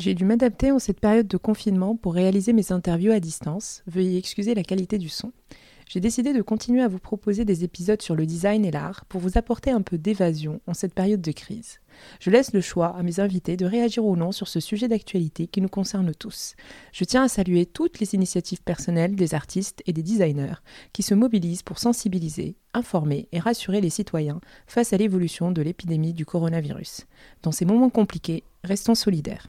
J'ai dû m'adapter en cette période de confinement pour réaliser mes interviews à distance. Veuillez excuser la qualité du son. J'ai décidé de continuer à vous proposer des épisodes sur le design et l'art pour vous apporter un peu d'évasion en cette période de crise. Je laisse le choix à mes invités de réagir ou non sur ce sujet d'actualité qui nous concerne tous. Je tiens à saluer toutes les initiatives personnelles des artistes et des designers qui se mobilisent pour sensibiliser, informer et rassurer les citoyens face à l'évolution de l'épidémie du coronavirus. Dans ces moments compliqués, restons solidaires.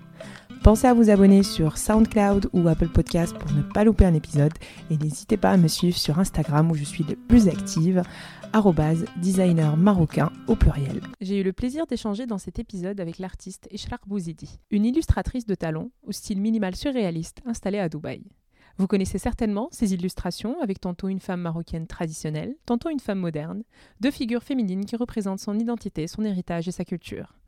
Pensez à vous abonner sur SoundCloud ou Apple Podcast pour ne pas louper un épisode et n'hésitez pas à me suivre sur Instagram où je suis le plus active designer marocain au pluriel. J'ai eu le plaisir d'échanger dans cet épisode avec l'artiste Ishraq Bouzidi, une illustratrice de talent au style minimal surréaliste installée à Dubaï. Vous connaissez certainement ces illustrations avec tantôt une femme marocaine traditionnelle, tantôt une femme moderne, deux figures féminines qui représentent son identité, son héritage et sa culture.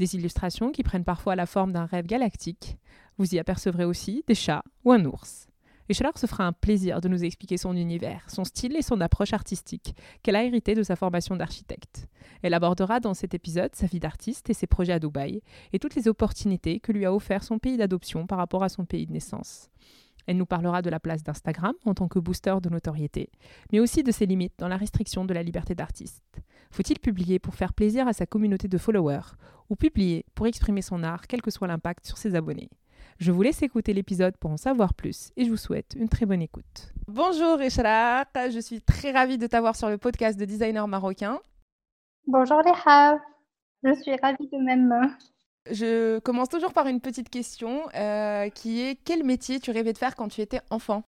Des illustrations qui prennent parfois la forme d'un rêve galactique. Vous y apercevrez aussi des chats ou un ours. Et Chalard se fera un plaisir de nous expliquer son univers, son style et son approche artistique, qu'elle a hérité de sa formation d'architecte. Elle abordera dans cet épisode sa vie d'artiste et ses projets à Dubaï, et toutes les opportunités que lui a offert son pays d'adoption par rapport à son pays de naissance. Elle nous parlera de la place d'Instagram en tant que booster de notoriété, mais aussi de ses limites dans la restriction de la liberté d'artiste. Faut-il publier pour faire plaisir à sa communauté de followers ou publier pour exprimer son art, quel que soit l'impact sur ses abonnés? Je vous laisse écouter l'épisode pour en savoir plus et je vous souhaite une très bonne écoute. Bonjour Ishraq, je suis très ravie de t'avoir sur le podcast de Designer Marocain. Bonjour Léa, je suis ravie de même. Je commence toujours par une petite question euh, qui est quel métier tu rêvais de faire quand tu étais enfant?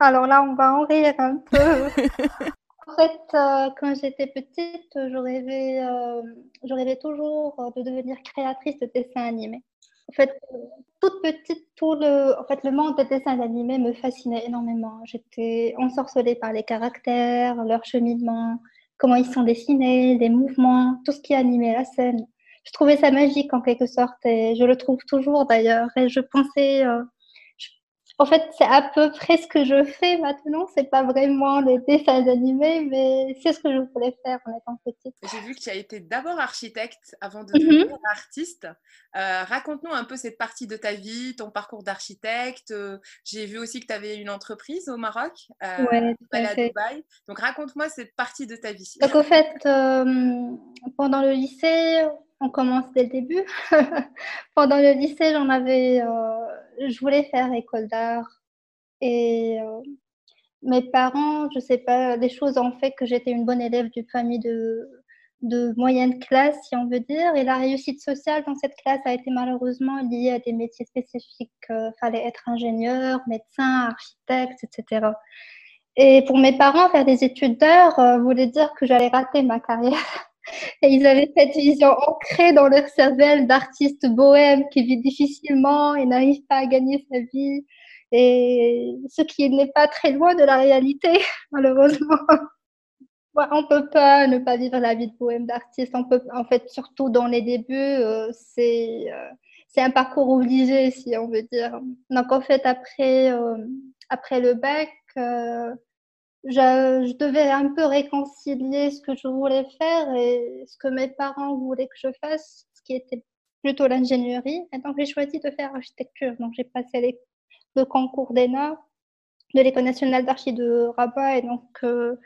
Alors là, on va en rire un peu. En fait, euh, quand j'étais petite, je rêvais, euh, je rêvais toujours euh, de devenir créatrice de dessins animés. En fait, toute petite, tout le, en fait, le monde des dessins animés me fascinait énormément. J'étais ensorcelée par les caractères, leur cheminement, comment ils sont dessinés, les mouvements, tout ce qui animait la scène. Je trouvais ça magique en quelque sorte et je le trouve toujours d'ailleurs. Et je pensais, en fait, c'est à peu près ce que je fais maintenant. C'est pas vraiment les dessins animés, mais c'est ce que je voulais faire en étant petite. J'ai vu que tu as été d'abord architecte avant de devenir mhm. artiste. Euh, raconte-nous un peu cette partie de ta vie, ton parcours d'architecte. J'ai vu aussi que tu avais une entreprise au Maroc, euh, à Dubaï. Donc raconte-moi cette partie de ta vie. Donc en fait, euh, pendant le lycée, on commence dès le début. pendant le lycée, j'en avais je voulais faire école d'art. Et euh, mes parents, je sais pas, des choses ont fait que j'étais une bonne élève d'une famille de, de moyenne classe, si on veut dire. Et la réussite sociale dans cette classe a été malheureusement liée à des métiers spécifiques. Euh, fallait être ingénieur, médecin, architecte, etc. Et pour mes parents, faire des études d'art euh, voulait dire que j'allais rater ma carrière. Et ils avaient cette vision ancrée dans leur cervelle d'artiste bohème qui vit difficilement et n'arrive pas à gagner sa vie. Et ce qui n'est pas très loin de la réalité, malheureusement. on peut pas ne pas vivre la vie de bohème d'artiste. En fait, surtout dans les débuts, euh, c'est euh, c'est un parcours obligé, si on veut dire. Donc, en fait, après, euh, après le bac, je, devais un peu réconcilier ce que je voulais faire et ce que mes parents voulaient que je fasse, ce qui était plutôt l'ingénierie. Et donc, j'ai choisi de faire architecture. Donc, j'ai passé le concours d'ENA de l'École nationale d'archi de Rabat. Et donc, euh,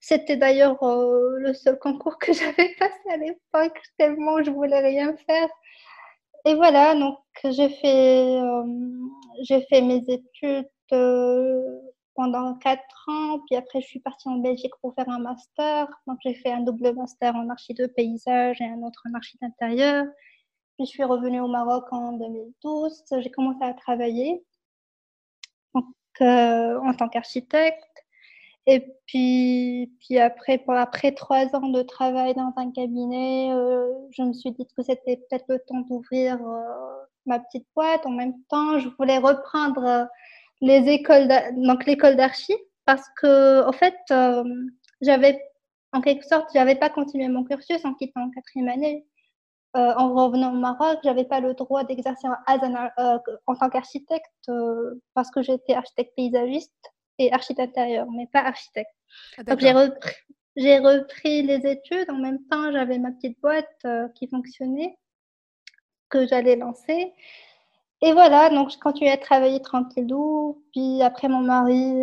c'était d'ailleurs euh, le seul concours que j'avais passé à l'époque, tellement je voulais rien faire. Et voilà, donc j'ai fait, euh, j'ai fait mes études pendant quatre ans. Puis après, je suis partie en Belgique pour faire un master. Donc, j'ai fait un double master en archi de paysage et un autre en archi d'intérieur. Puis, je suis revenue au Maroc en 2012. J'ai commencé à travailler donc, euh, en tant qu'architecte. Et puis, puis après, pour, après trois ans de travail dans un cabinet, euh, je me suis dit que c'était peut-être le temps d'ouvrir euh, ma petite boîte. En même temps, je voulais reprendre les écoles, donc l'école d'archi, parce que, en fait, j'avais, en quelque sorte, j'avais pas continué mon cursus en quittant en quatrième année. Euh, en revenant au Maroc, j'avais pas le droit d'exercer euh, en tant qu'architecte euh, parce que j'étais architecte paysagiste et architecte intérieur, mais pas architecte. Ah, Donc j'ai repris, j'ai repris les études. En même temps, j'avais ma petite boîte qui fonctionnait que j'allais lancer. Et voilà, donc je continuais à travailler tranquillou. Puis après, mon mari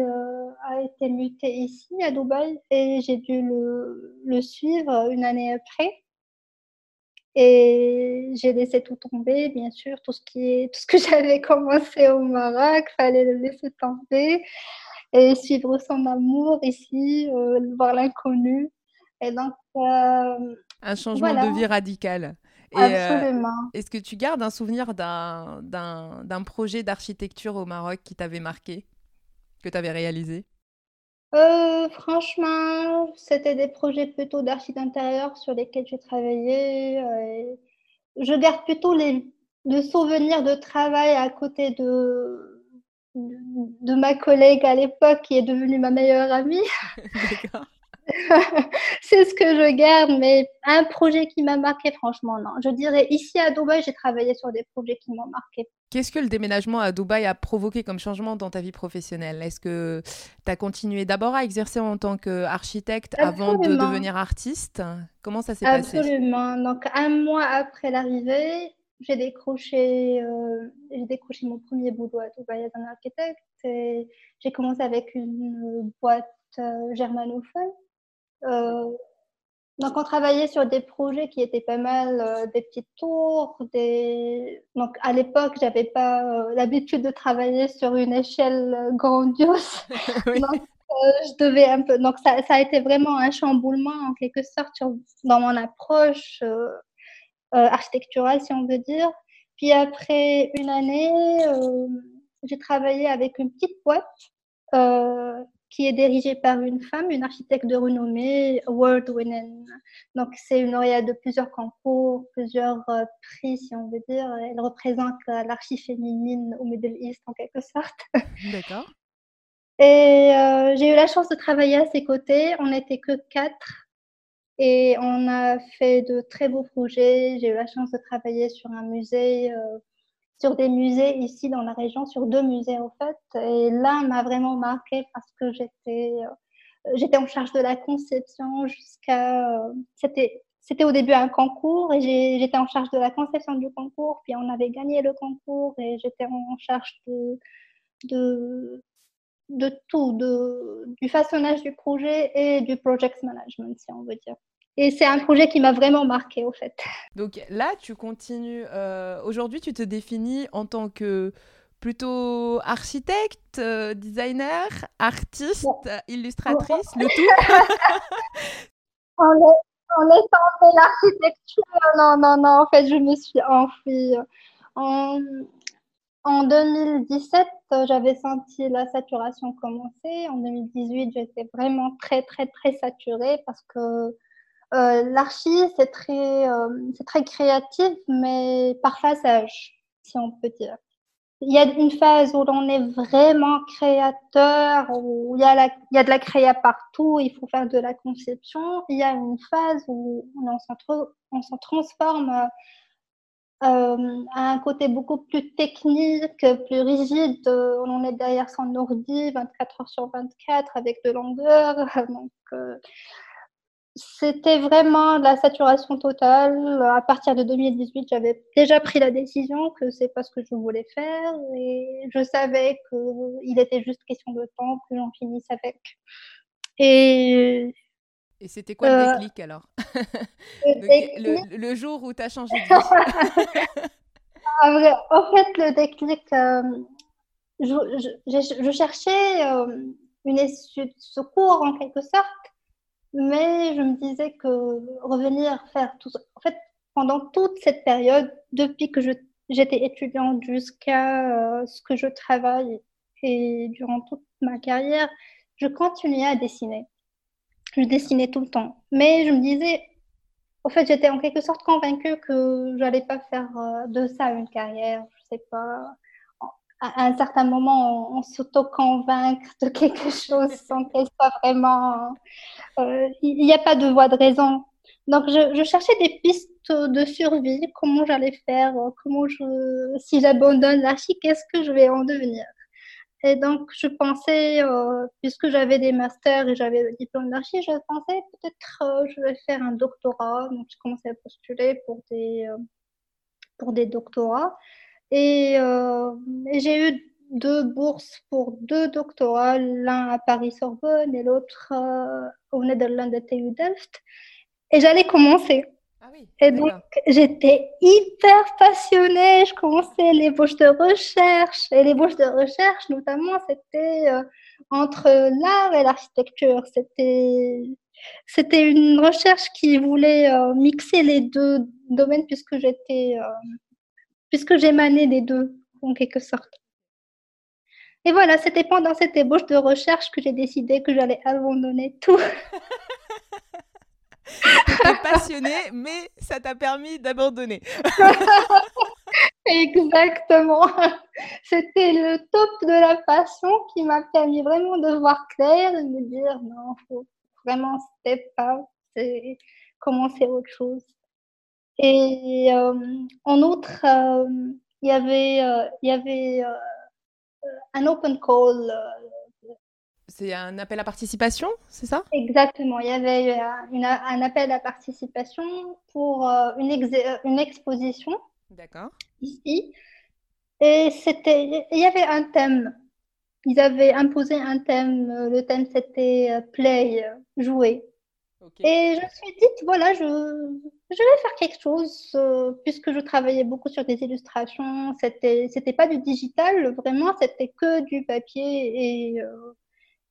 a été muté ici à Dubaï et j'ai dû le, le suivre une année après. Et j'ai laissé tout tomber, bien sûr, tout ce, qui est, tout ce que j'avais commencé au Maroc, fallait le laisser tomber et suivre son amour ici, euh, voir l'inconnu. Et donc, euh, un changement de vie radical. Et, euh, Absolument. Est-ce que tu gardes un souvenir d'un projet d'architecture au Maroc qui t'avait marqué, que tu avais réalisé? Euh, franchement, c'était des projets plutôt d'architecture intérieur sur lesquels j'ai travaillé. Euh, je garde plutôt les, le souvenir de travail à côté de, de ma collègue à l'époque qui est devenue ma meilleure amie. C'est ce que je garde, mais un projet qui m'a marqué, franchement, non. Je dirais, ici à Dubaï, j'ai travaillé sur des projets qui m'ont marqué. Qu'est-ce que le déménagement à Dubaï a provoqué comme changement dans ta vie professionnelle? Est-ce que tu as continué d'abord à exercer en tant qu'architecte avant de devenir artiste? Comment ça s'est passé? Absolument. Donc, un mois après l'arrivée, j'ai décroché, euh, j'ai décroché mon premier boulot à Dubaï as un architecte. J'ai commencé avec une boîte euh, germanophone donc, on travaillait sur des projets qui étaient pas mal, euh, des petites tours. Des... Donc, à l'époque, j'avais pas euh, l'habitude de travailler sur une échelle grandiose. Donc, je devais un peu. Donc, ça, ça, a été vraiment un chamboulement en quelque sorte dans mon approche architecturale, si on veut dire. Puis après une année, j'ai travaillé avec une petite boîte qui est dirigée par une femme, une architecte de renommée, award winning. Donc, c'est une lauréate de plusieurs concours, plusieurs euh, prix, si on veut dire. Elle représente l'archi féminine au Middle East, en quelque sorte. D'accord. Et euh, j'ai eu la chance de travailler à ses côtés. On n'était que quatre. Et on a fait de très beaux projets. J'ai eu la chance de travailler sur un musée euh, sur des musées ici dans la région, sur deux musées en fait. Et l'un m'a vraiment marqué parce que j'étais euh, j'étais en charge de la conception jusqu'à euh, c'était c'était au début un concours et j'étais en charge de la conception du concours, puis on avait gagné le concours et j'étais en charge de, tout, du façonnage du projet et du project management, si on veut dire. Et c'est un projet qui m'a vraiment marqué, au fait. Donc là, tu continues. Euh, aujourd'hui, tu te définis en tant que plutôt architecte, euh, designer, artiste, illustratrice, le tout On est, on est tombé l'architecture. Non, non, non. En fait, je me suis enfuie. En, en 2017, j'avais senti la saturation commencer. En 2018, j'étais vraiment très, très, très saturée parce que euh, l'archi, c'est très, euh, très créatif, mais par phasage, si on peut dire. Il y a une phase où l'on est vraiment créateur, où il y, a il y a de la créa partout, il faut faire de la conception. Il y a une phase où on s'en, transforme euh, à un côté beaucoup plus technique, plus rigide. On est derrière son ordi 24 heures sur 24 avec de longueur. Donc, c'était vraiment la saturation totale. À partir de 2018, j'avais déjà pris la décision que c'est pas ce que je voulais faire et je savais qu'il était juste question de temps que j'en finisse avec. Et, et c'était quoi le euh, déclic alors? le, jour où tu as changé de vie ah, En fait, le déclic, euh, je, je, cherchais euh, une issue de secours en quelque sorte mais je me disais que revenir faire tout ça, en fait, pendant toute cette période, depuis que j'étais étudiante jusqu'à euh, ce que je travaille et durant toute ma carrière, je continuais à dessiner. Je dessinais tout le temps. Mais je me disais, en fait, j'étais en quelque sorte convaincue que j'allais pas faire de ça une carrière. Je sais pas. À un certain moment, on, s'auto-convainc de quelque chose sans qu'elle soit vraiment. Il n'y a pas de voie de raison. Donc, je, je cherchais des pistes de survie, comment j'allais faire, comment je, si j'abandonne l'archi, qu'est-ce que je vais en devenir. Et donc, je pensais, euh, puisque j'avais des masters et j'avais le diplôme d'archi, je pensais peut-être euh, je vais faire un doctorat. Donc, je commençais à postuler pour des, euh, pour des doctorats. Et, et j'ai eu deux bourses pour deux doctorats, l'un à Paris-Sorbonne et l'autre au Netherlands de TU Delft. Et j'allais commencer. Ah et donc, j'étais hyper passionnée. Je commençais les bouches de recherche. Et les bouches de recherche, notamment, c'était euh, entre l'art et l'architecture. C'était, c'était une recherche qui voulait euh, mixer les deux domaines puisque j'étais, euh, puisque j'émanais des deux, en quelque sorte. Et voilà, c'était pendant cette ébauche de recherche que j'ai décidé que j'allais abandonner tout. T'es passionné, mais ça t'a permis d'abandonner. Exactement. C'était le top de la passion qui m'a permis vraiment de voir clair et de me dire non, faut vraiment step out et commencer autre chose. Et euh, en outre, euh, il y avait, euh, il y avait un open call c'est un appel à participation, c'est ça? Exactement. Il y avait un appel à participation pour une, une exposition. D'accord. Ici. Et c'était, il y avait un thème. Ils avaient imposé un thème. Le thème, c'était play, jouer. Et je me suis dit, voilà, je, je vais faire quelque chose, puisque je travaillais beaucoup sur des illustrations. C'était, c'était pas du digital, vraiment, c'était que du papier et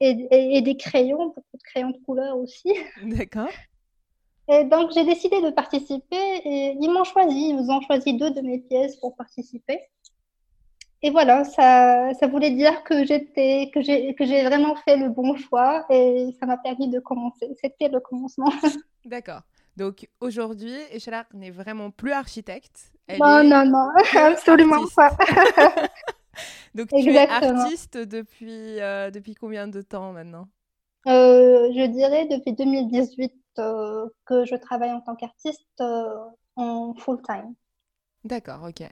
et, des crayons, beaucoup de crayons de couleur aussi. D'accord. Et donc, j'ai décidé de participer et ils m'ont choisi. Ils ont choisi deux de mes pièces pour participer. Et voilà, ça, ça voulait dire que j'étais, que j'ai, que j'ai vraiment fait le bon choix et ça m'a permis de commencer. C'était le commencement. D'accord. Donc aujourd'hui, Echelard n'est vraiment plus architecte. non, non, non, absolument pas. Donc tu es artiste depuis, euh, depuis combien de temps maintenant? Euh, Je dirais depuis 2018 euh, que je travaille en tant qu'artiste en full time. D'accord, ok.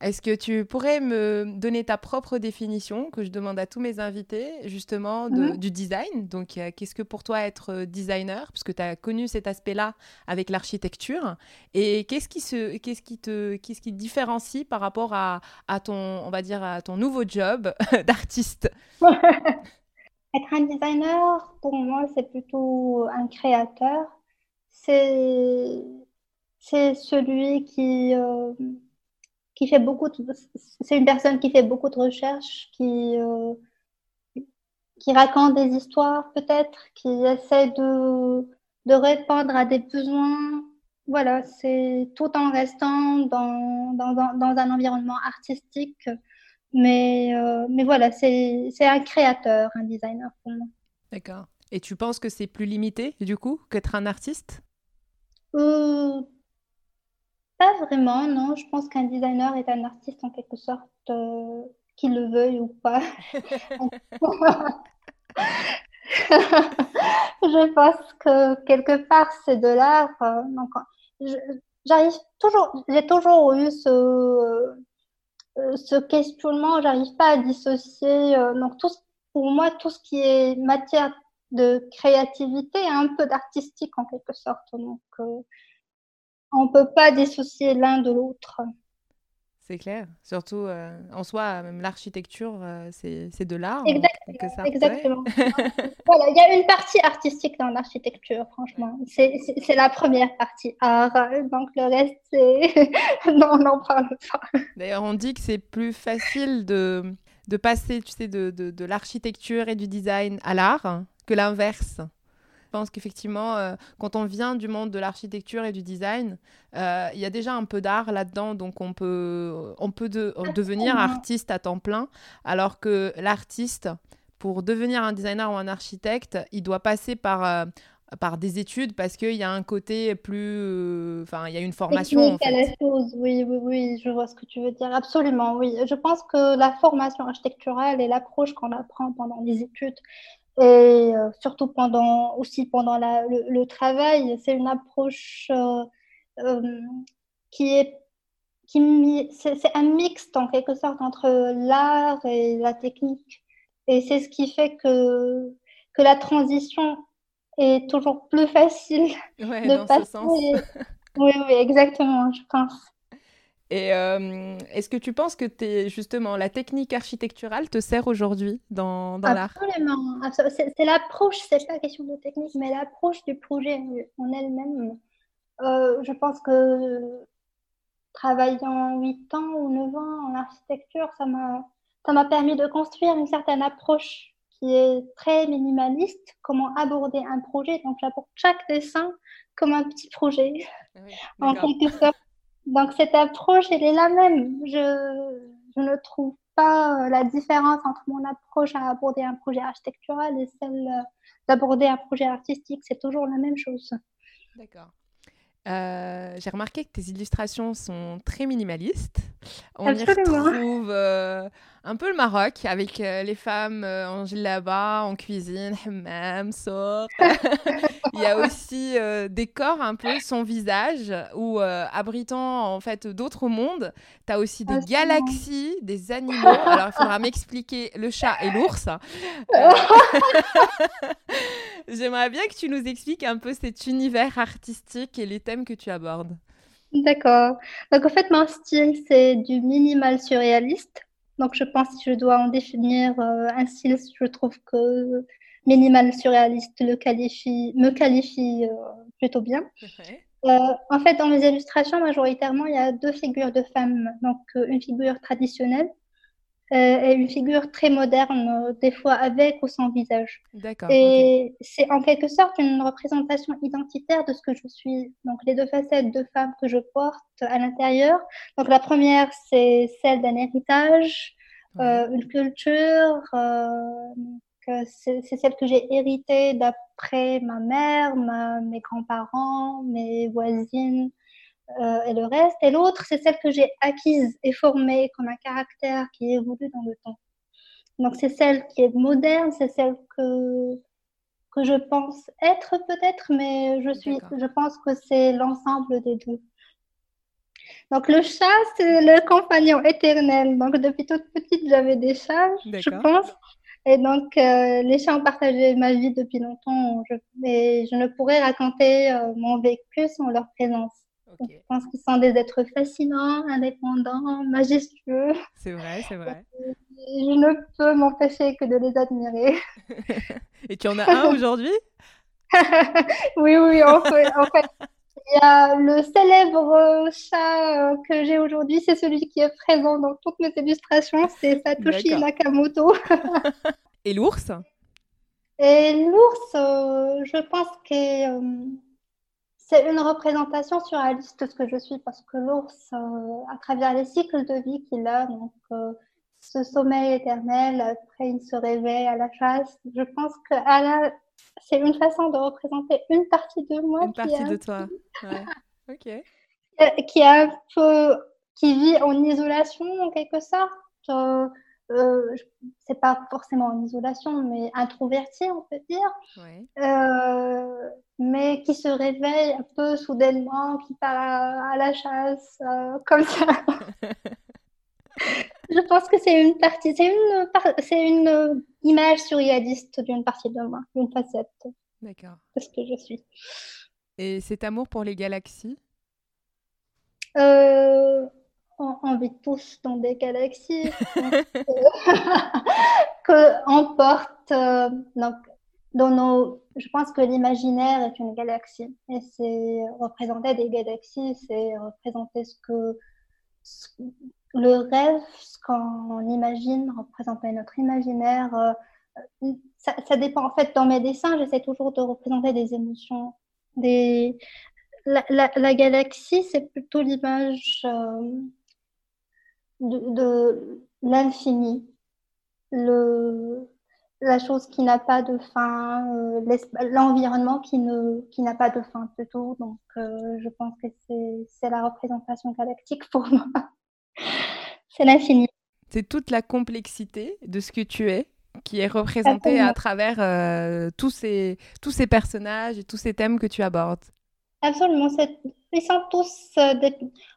Est-ce que tu pourrais me donner ta propre définition que je demande à tous mes invités, justement, mhm. du design? Donc, euh, qu'est-ce que pour toi être euh, designer? Parce que tu as connu cet aspect-là avec l'architecture. Et qu'est-ce qui, se, qu'est-ce qui, te, qu'est-ce qui différencie par rapport à, à, ton, on va dire, à ton nouveau job d'artiste? Être un designer, pour moi, c'est plutôt un créateur. C'est, c'est celui qui... Euh, qui fait beaucoup c'est une personne qui fait beaucoup de recherches, qui, euh, qui raconte des histoires peut-être, qui essaie de, de répondre à des besoins. Voilà, c'est tout en restant dans, dans, dans, un environnement artistique. Mais, euh, mais voilà, c'est un créateur, un designer pour moi. D'accord. Et tu penses que c'est plus limité, du coup, qu'être un artiste? Euh, pas vraiment, non. Je pense qu'un designer est un artiste en quelque sorte, euh, qu'il le veuille ou pas. je pense que quelque part c'est de l'art. Euh, j'arrive toujours, j'ai toujours eu ce, euh, ce questionnement. J'arrive pas à dissocier. donc tout, pour moi, tout ce qui est matière de créativité un peu d'artistique en quelque sorte. Donc on ne peut pas dissocier l'un de l'autre. C'est clair. Surtout euh, en soi, même l'architecture, euh, c'est de l'art. exactement. voilà, il y a une partie artistique dans l'architecture, franchement. C'est la première partie art. Donc le reste, c'est. non, on n'en parle pas. D'ailleurs, on dit que c'est plus facile de, de passer, tu sais, de, de, de l'architecture et du design à l'art que l'inverse. Je pense qu'effectivement, euh, quand on vient du monde de l'architecture et du design, euh, il y a déjà un peu d'art là-dedans, donc on peut, on peut devenir artiste à temps plein, alors que l'artiste, pour devenir un designer ou un architecte, il doit passer par... Euh, par des études parce qu'il y a un côté plus. Enfin, il y a une formation. en fait. la chose. Oui, oui, oui, je vois ce que tu veux dire. Absolument, oui. Je pense que la formation architecturale et l'approche qu'on apprend pendant les études et surtout pendant, aussi pendant la, le, travail, c'est une approche qui est qui c'est un mixte en quelque sorte entre l'art et la technique. Et c'est ce qui fait que, que la transition est toujours plus facile ouais, de dans passer. Ce sens. oui, oui, exactement, je pense. Et euh, est-ce que tu penses que es, justement la technique architecturale te sert aujourd'hui dans, dans l'art? Absolument. C'est l'approche, c'est pas la question de technique, mais l'approche du projet en elle-même. Euh, je pense que travaillant 8 ans ou 9 ans en architecture, ça m'a permis de construire une certaine approche qui est très minimaliste, comment aborder un projet. Donc j'aborde chaque dessin comme un petit projet, en quelque sorte. Donc cette approche, elle est la même. Je, je ne trouve pas la différence entre mon approche à aborder un projet architectural et celle d'aborder un projet artistique. C'est toujours la même chose. D'accord. Euh, j'ai remarqué que tes illustrations sont très minimalistes. On y retrouve euh, un peu le Maroc avec euh, les femmes en là-bas, en cuisine, hammam, sort. Il y a aussi des corps un peu son visage ou abritant en fait d'autres mondes. Tu as aussi des galaxies, des animaux. Alors il faudra m'expliquer le chat et l'ours. J'aimerais bien que tu nous expliques un peu cet univers artistique et les thèmes que tu abordes. D'accord. Donc en fait, mon style, c'est du minimal surréaliste. Donc je pense que je dois en définir euh, un style, je trouve que minimal surréaliste le qualifie, me qualifie euh, plutôt bien. Euh, en fait, dans mes illustrations, majoritairement, il y a deux figures de femmes. Donc une figure traditionnelle est une figure très moderne, euh, des fois avec ou sans visage. Et c'est en quelque sorte une représentation identitaire de ce que je suis. Donc les deux facettes de femme que je porte à l'intérieur. Donc la première, c'est celle d'un héritage, euh, une culture. Euh, c'est celle que j'ai héritée d'après ma mère, mes grands-parents, mes voisines, euh, et le reste. Et l'autre, c'est celle que j'ai acquise et formée comme un caractère qui évolue dans le temps. Donc c'est celle qui est moderne, c'est celle que, que je pense être peut-être, mais je, suis, je pense que c'est l'ensemble des deux. Donc le chat, c'est le compagnon éternel. Donc depuis toute petite, j'avais des chats, je pense. Et donc euh, les chats ont partagé ma vie depuis longtemps. Je, et je ne pourrais raconter euh, mon vécu sans leur présence. Je pense qu'ils sont des êtres fascinants, indépendants, majestueux. C'est vrai, c'est vrai. je ne peux m'empêcher que de les admirer. Et tu en as un aujourd'hui? Oui, oui, en fait, il y a le célèbre chat euh, que j'ai aujourd'hui, c'est celui qui est présent dans toutes mes illustrations, c'est Satoshi Nakamoto. Et l'ours? Et l'ours, euh, je pense que euh, c'est une représentation surréaliste de ce que je suis parce que l'ours, euh, à travers les cycles de vie qu'il a, donc euh, ce sommeil éternel, après il se réveille à la chasse, je pense que c'est une façon de représenter une partie de moi. Une partie de toi. ok. Euh, qui, un peu, qui vit en isolation en quelque sorte. Euh, c'est pas forcément en isolation, mais introverti, on peut dire, euh, mais qui se réveille un peu soudainement, qui part à, la chasse, euh, comme ça. Je pense que c'est une partie, c'est une, c'est une image surréaliste d'une partie de moi, d'une facette. D'accord. De ce que je suis. Et cet amour pour les galaxies? Euh, on, vit tous dans des galaxies qu'on porte euh, donc, dans nos. Je pense que l'imaginaire est une galaxie et c'est représenter des galaxies, c'est représenter ce que le rêve, ce qu'on imagine, représenter notre imaginaire. Euh, ça, dépend. En fait, dans mes dessins, j'essaie toujours de représenter des émotions, des. La, galaxie, c'est plutôt l'image euh, de, l'infini, le, la chose qui n'a pas de fin, euh, l'environnement qui ne qui n'a pas de fin plutôt. Donc, euh, je pense que c'est la représentation galactique pour moi. c'est l'infini. C'est toute la complexité de ce que tu es qui est représentée à travers euh, tous ces tous ces personnages et tous ces thèmes que tu abordes. Absolument, ils sont tous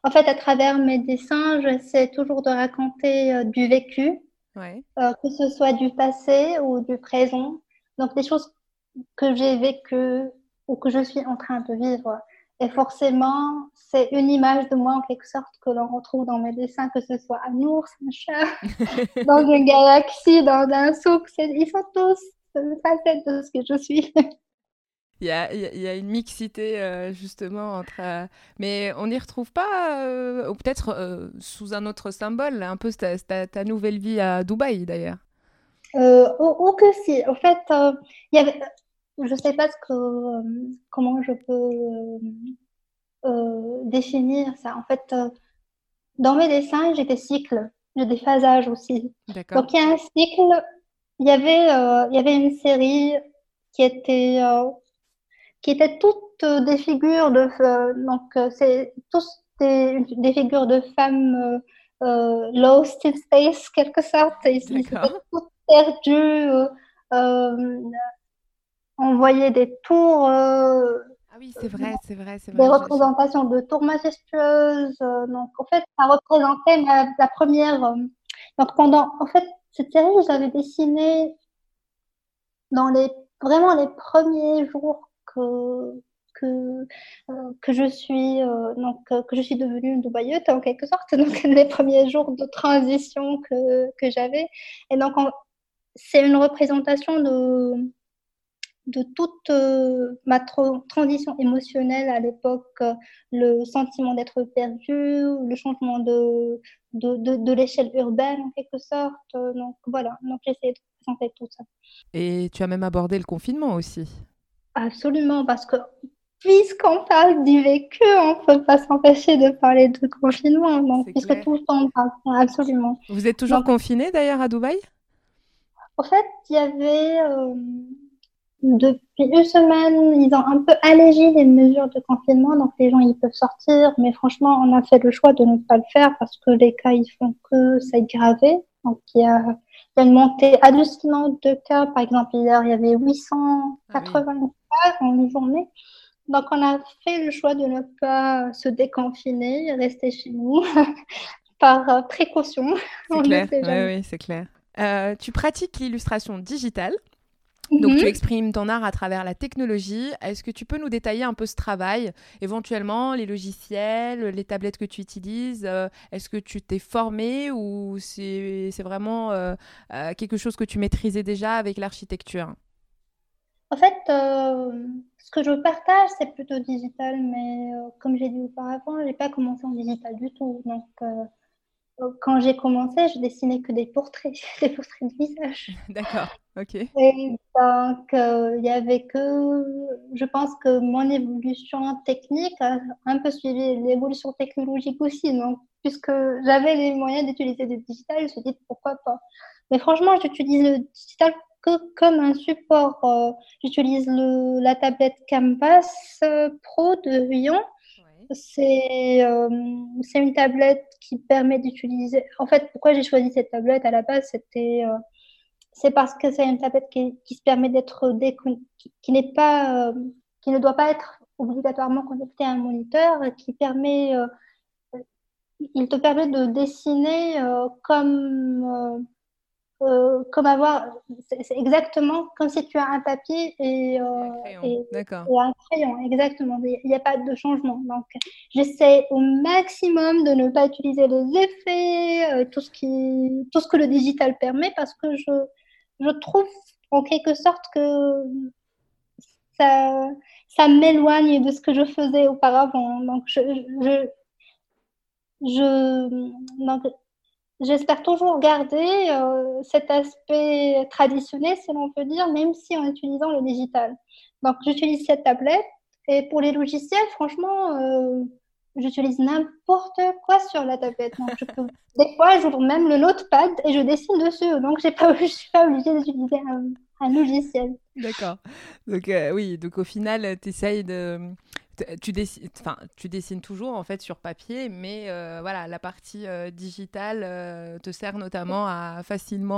en fait à travers mes dessins, j'essaie toujours de raconter du vécu euh, que ce soit du passé ou du présent. Donc des choses que j'ai vécues ou que je suis en train de vivre. Et forcément, c'est une image de moi en quelque sorte que l'on retrouve dans mes dessins, que ce soit un ours, un chat, dans une galaxie, dans un souk. Ils sont tous une facette de ce que je suis. Il y, a, il y a, une mixité euh, justement entre. Euh, mais on n'y retrouve pas, euh, ou peut-être sous un autre symbole, un peu ta, ta, nouvelle vie à Dubaï d'ailleurs. ou, que si. En fait, il y avait, je ne sais pas ce que, comment je peux définir ça. En fait, dans mes dessins, j'ai des cycles, j'ai des phasages aussi. Donc il y a un cycle. Il y avait, il y avait une série qui était qui étaient toutes euh, des figures de euh, donc euh, c'est tous des, des, figures de femmes lost in space quelque sorte ils, étaient toutes perdues on voyait des tours ah oui, c'est vrai, c'est vrai, c'est vrai. Des représentations de tours majestueuses. donc, en fait, ça représentait la première. donc, pendant, en fait, cette série, j'avais dessiné dans les vraiment les premiers jours que euh, que je suis euh, donc euh, que je suis devenue une Dubaïote en quelque sorte donc les premiers jours de transition que, que j'avais et donc c'est une représentation de de toute ma transition émotionnelle à l'époque, le sentiment d'être perdu, le changement de, de, de, de l'échelle urbaine en quelque sorte. Donc voilà, donc j'essaie de présenter tout ça. Et tu as même abordé le confinement aussi. Absolument, parce que puisqu'on parle du vécu, on ne peut pas s'empêcher de parler de confinement. Donc, puisque tout le temps, on parle, absolument. Vous êtes toujours confiné d'ailleurs à Dubaï? En fait, il y avait, euh, depuis une semaine, ils ont un peu allégé les mesures de confinement. Donc, les gens, ils peuvent sortir. Mais franchement, on a fait le choix de ne pas le faire parce que les cas, ils font que s'aggraver. Donc, il y a il y a une montée hallucinante de cas. Par exemple, hier, il y avait 880 ah en journée. Donc, on a fait le choix de ne pas se déconfiner, rester chez nous par euh, précaution. C'est clair, oui, oui, c'est clair. Euh, tu pratiques l'illustration digitale. Donc tu mhm. exprimes ton art à travers la technologie. Est-ce que tu peux nous détailler un peu ce travail? Éventuellement, les logiciels, les tablettes que tu utilises, euh, est-ce que tu t'es formé ou c'est vraiment euh, euh, quelque chose que tu maîtrisais déjà avec l'architecture? En fait, ce que je partage, c'est plutôt digital, mais comme j'ai dit auparavant, je n'ai pas commencé en digital du tout. Donc quand j'ai commencé, je dessinais que des portraits, des portraits de visage. D'accord, ok. Et donc, euh, il y avait que, je pense que mon évolution technique a un peu suivi l'évolution technologique aussi. Donc, puisque j'avais les moyens d'utiliser du digital, je me suis dit pourquoi pas. Mais franchement, j'utilise le digital que comme un support. Euh, j'utilise la tablette Canvas euh, Pro de Lyon c'est euh, c'est une tablette qui permet d'utiliser. En fait, pourquoi j'ai choisi cette tablette à la base, c'était euh, c'est parce que c'est une tablette qui, qui se permet d'être qui, qui n'est pas qui ne doit pas être obligatoirement connectée à un moniteur, qui permet il te permet de dessiner comme euh, comme avoir, c'est exactement comme si tu as un papier et, euh, un, crayon. exactement. Il n'y a pas de changement. Donc, j'essaie au maximum de ne pas utiliser les effets, euh, tout, ce qui, tout ce que le digital permet, parce que je, je trouve en quelque sorte que ça, ça m'éloigne de ce que je faisais auparavant. Donc, je, je, je donc, j'espère toujours garder euh, cet aspect traditionnel, si l'on peut dire, même si en utilisant le digital. Donc, j'utilise cette tablette. Et pour les logiciels, franchement, euh, j'utilise n'importe quoi sur la tablette. Donc, je peux... Des fois, j'ouvre même le notepad et je dessine dessus. Donc, pas... je ne suis pas obligée d'utiliser un, un, logiciel. D'accord. Donc, euh, oui, donc au final, tu essayes de tu dessines, enfin, tu dessines toujours en fait sur papier, mais euh, voilà, la partie euh, digitale euh, te sert notamment à facilement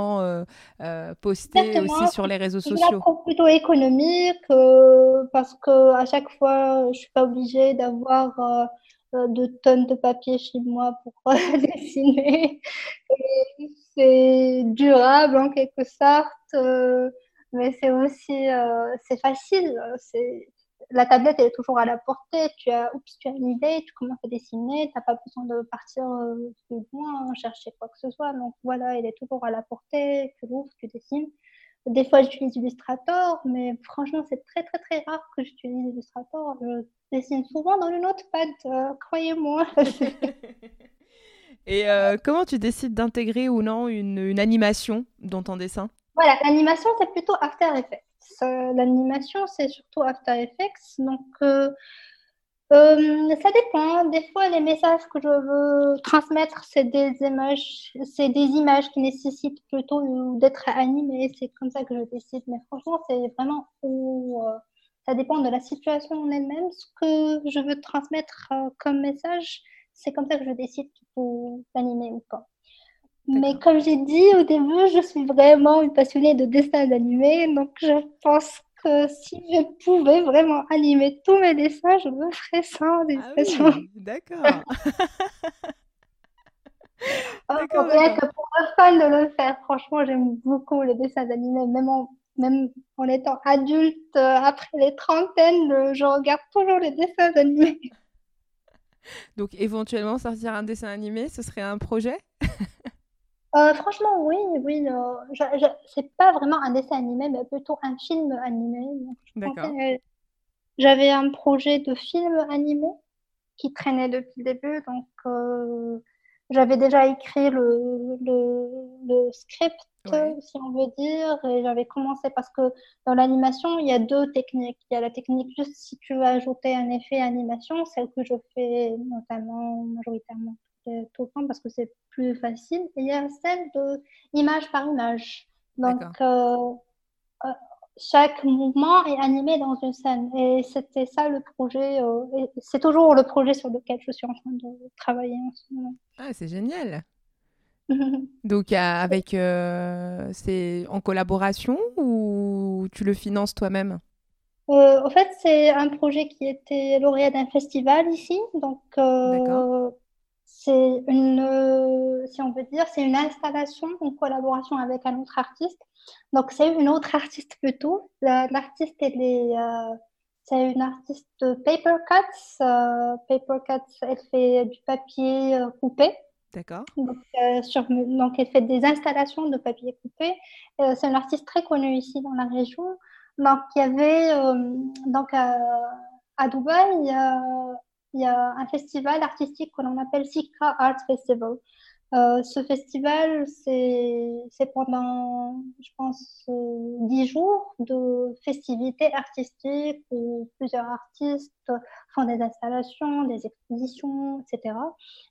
poster aussi sur les réseaux sociaux. C'est plutôt économique parce que à chaque fois, je suis pas obligée d'avoir de tonnes de papier chez moi pour dessiner. C'est durable en quelque sorte, mais c'est aussi c'est facile. C'est la tablette est toujours à la portée. Tu as, oups, tu as une idée, tu commences à dessiner, tu n'as pas besoin de partir euh, plus loin, chercher quoi que ce soit. Donc voilà, elle est toujours à la portée. Tu l'ouvres, tu dessines. Des fois, j'utilise Illustrator, mais franchement, c'est très très très rare que j'utilise Illustrator. Je dessine souvent dans le notepad, euh, croyez-moi. Et euh, comment tu décides d'intégrer ou non une, une animation dans ton dessin? Voilà, l'animation, c'est plutôt After Effects l'animation, c'est surtout After Effects. Donc, euh, euh, ça dépend. Des fois, les messages que je veux transmettre, c'est des images, c'est des images qui nécessitent plutôt d'être animées. C'est comme ça que je décide. Mais franchement, c'est vraiment euh, ça dépend de la situation en elle-même. Ce que je veux transmettre comme message, c'est comme ça que je décide faut l'animer ou pas. Mais comme j'ai dit au début, je suis vraiment une passionnée de dessin animé. Donc, je pense que si je pouvais vraiment animer tous mes dessins, je me ferais ça en ah D'accord. D'accord. Rien que pour un fan de le faire, franchement, j'aime beaucoup les dessins animés. Même en, même en étant adulte, euh, après les trentaines, je regarde toujours les dessins animés. Donc, éventuellement, sortir un dessin animé, ce serait un projet? Euh, franchement, oui, oui. Euh, c'est pas vraiment un dessin animé, mais plutôt un film animé. D'accord. J'avais un projet de film animé qui traînait depuis le début, donc euh, j'avais déjà écrit le, le, script, si on veut dire, et j'avais commencé parce que dans l'animation, il y a deux techniques. Il y a la technique juste si tu veux ajouter un effet animation, celle que je fais notamment majoritairement tout le temps parce que c'est plus facile. Et il y a celle de image par image. Donc, euh, euh, chaque mouvement est animé dans une scène. Et c'était ça le projet. Euh, c'est toujours le projet sur lequel je suis en train de travailler en ce moment. Ah, c'est génial. Donc, avec, c'est en collaboration ou tu le finances toi-même? En fait, c'est un projet qui était lauréat d'un festival ici. Donc, c'est une, euh, si on veut dire, c'est une installation en collaboration avec un autre artiste. Donc, c'est une autre artiste plutôt. L'artiste, elle est, euh, c'est une artiste de paper cuts. Euh, paper cuts, elle fait du papier coupé. D'accord. Donc, donc, elle fait des installations de papier coupé. c'est une artiste très connue ici dans la région. Donc, il y avait, donc, à Dubaï, il y a un festival artistique que l'on appelle Sika Art Festival. Euh, ce festival, c'est pendant, je pense, euh, dix jours de festivités artistiques où plusieurs artistes font des installations, des expositions, etc.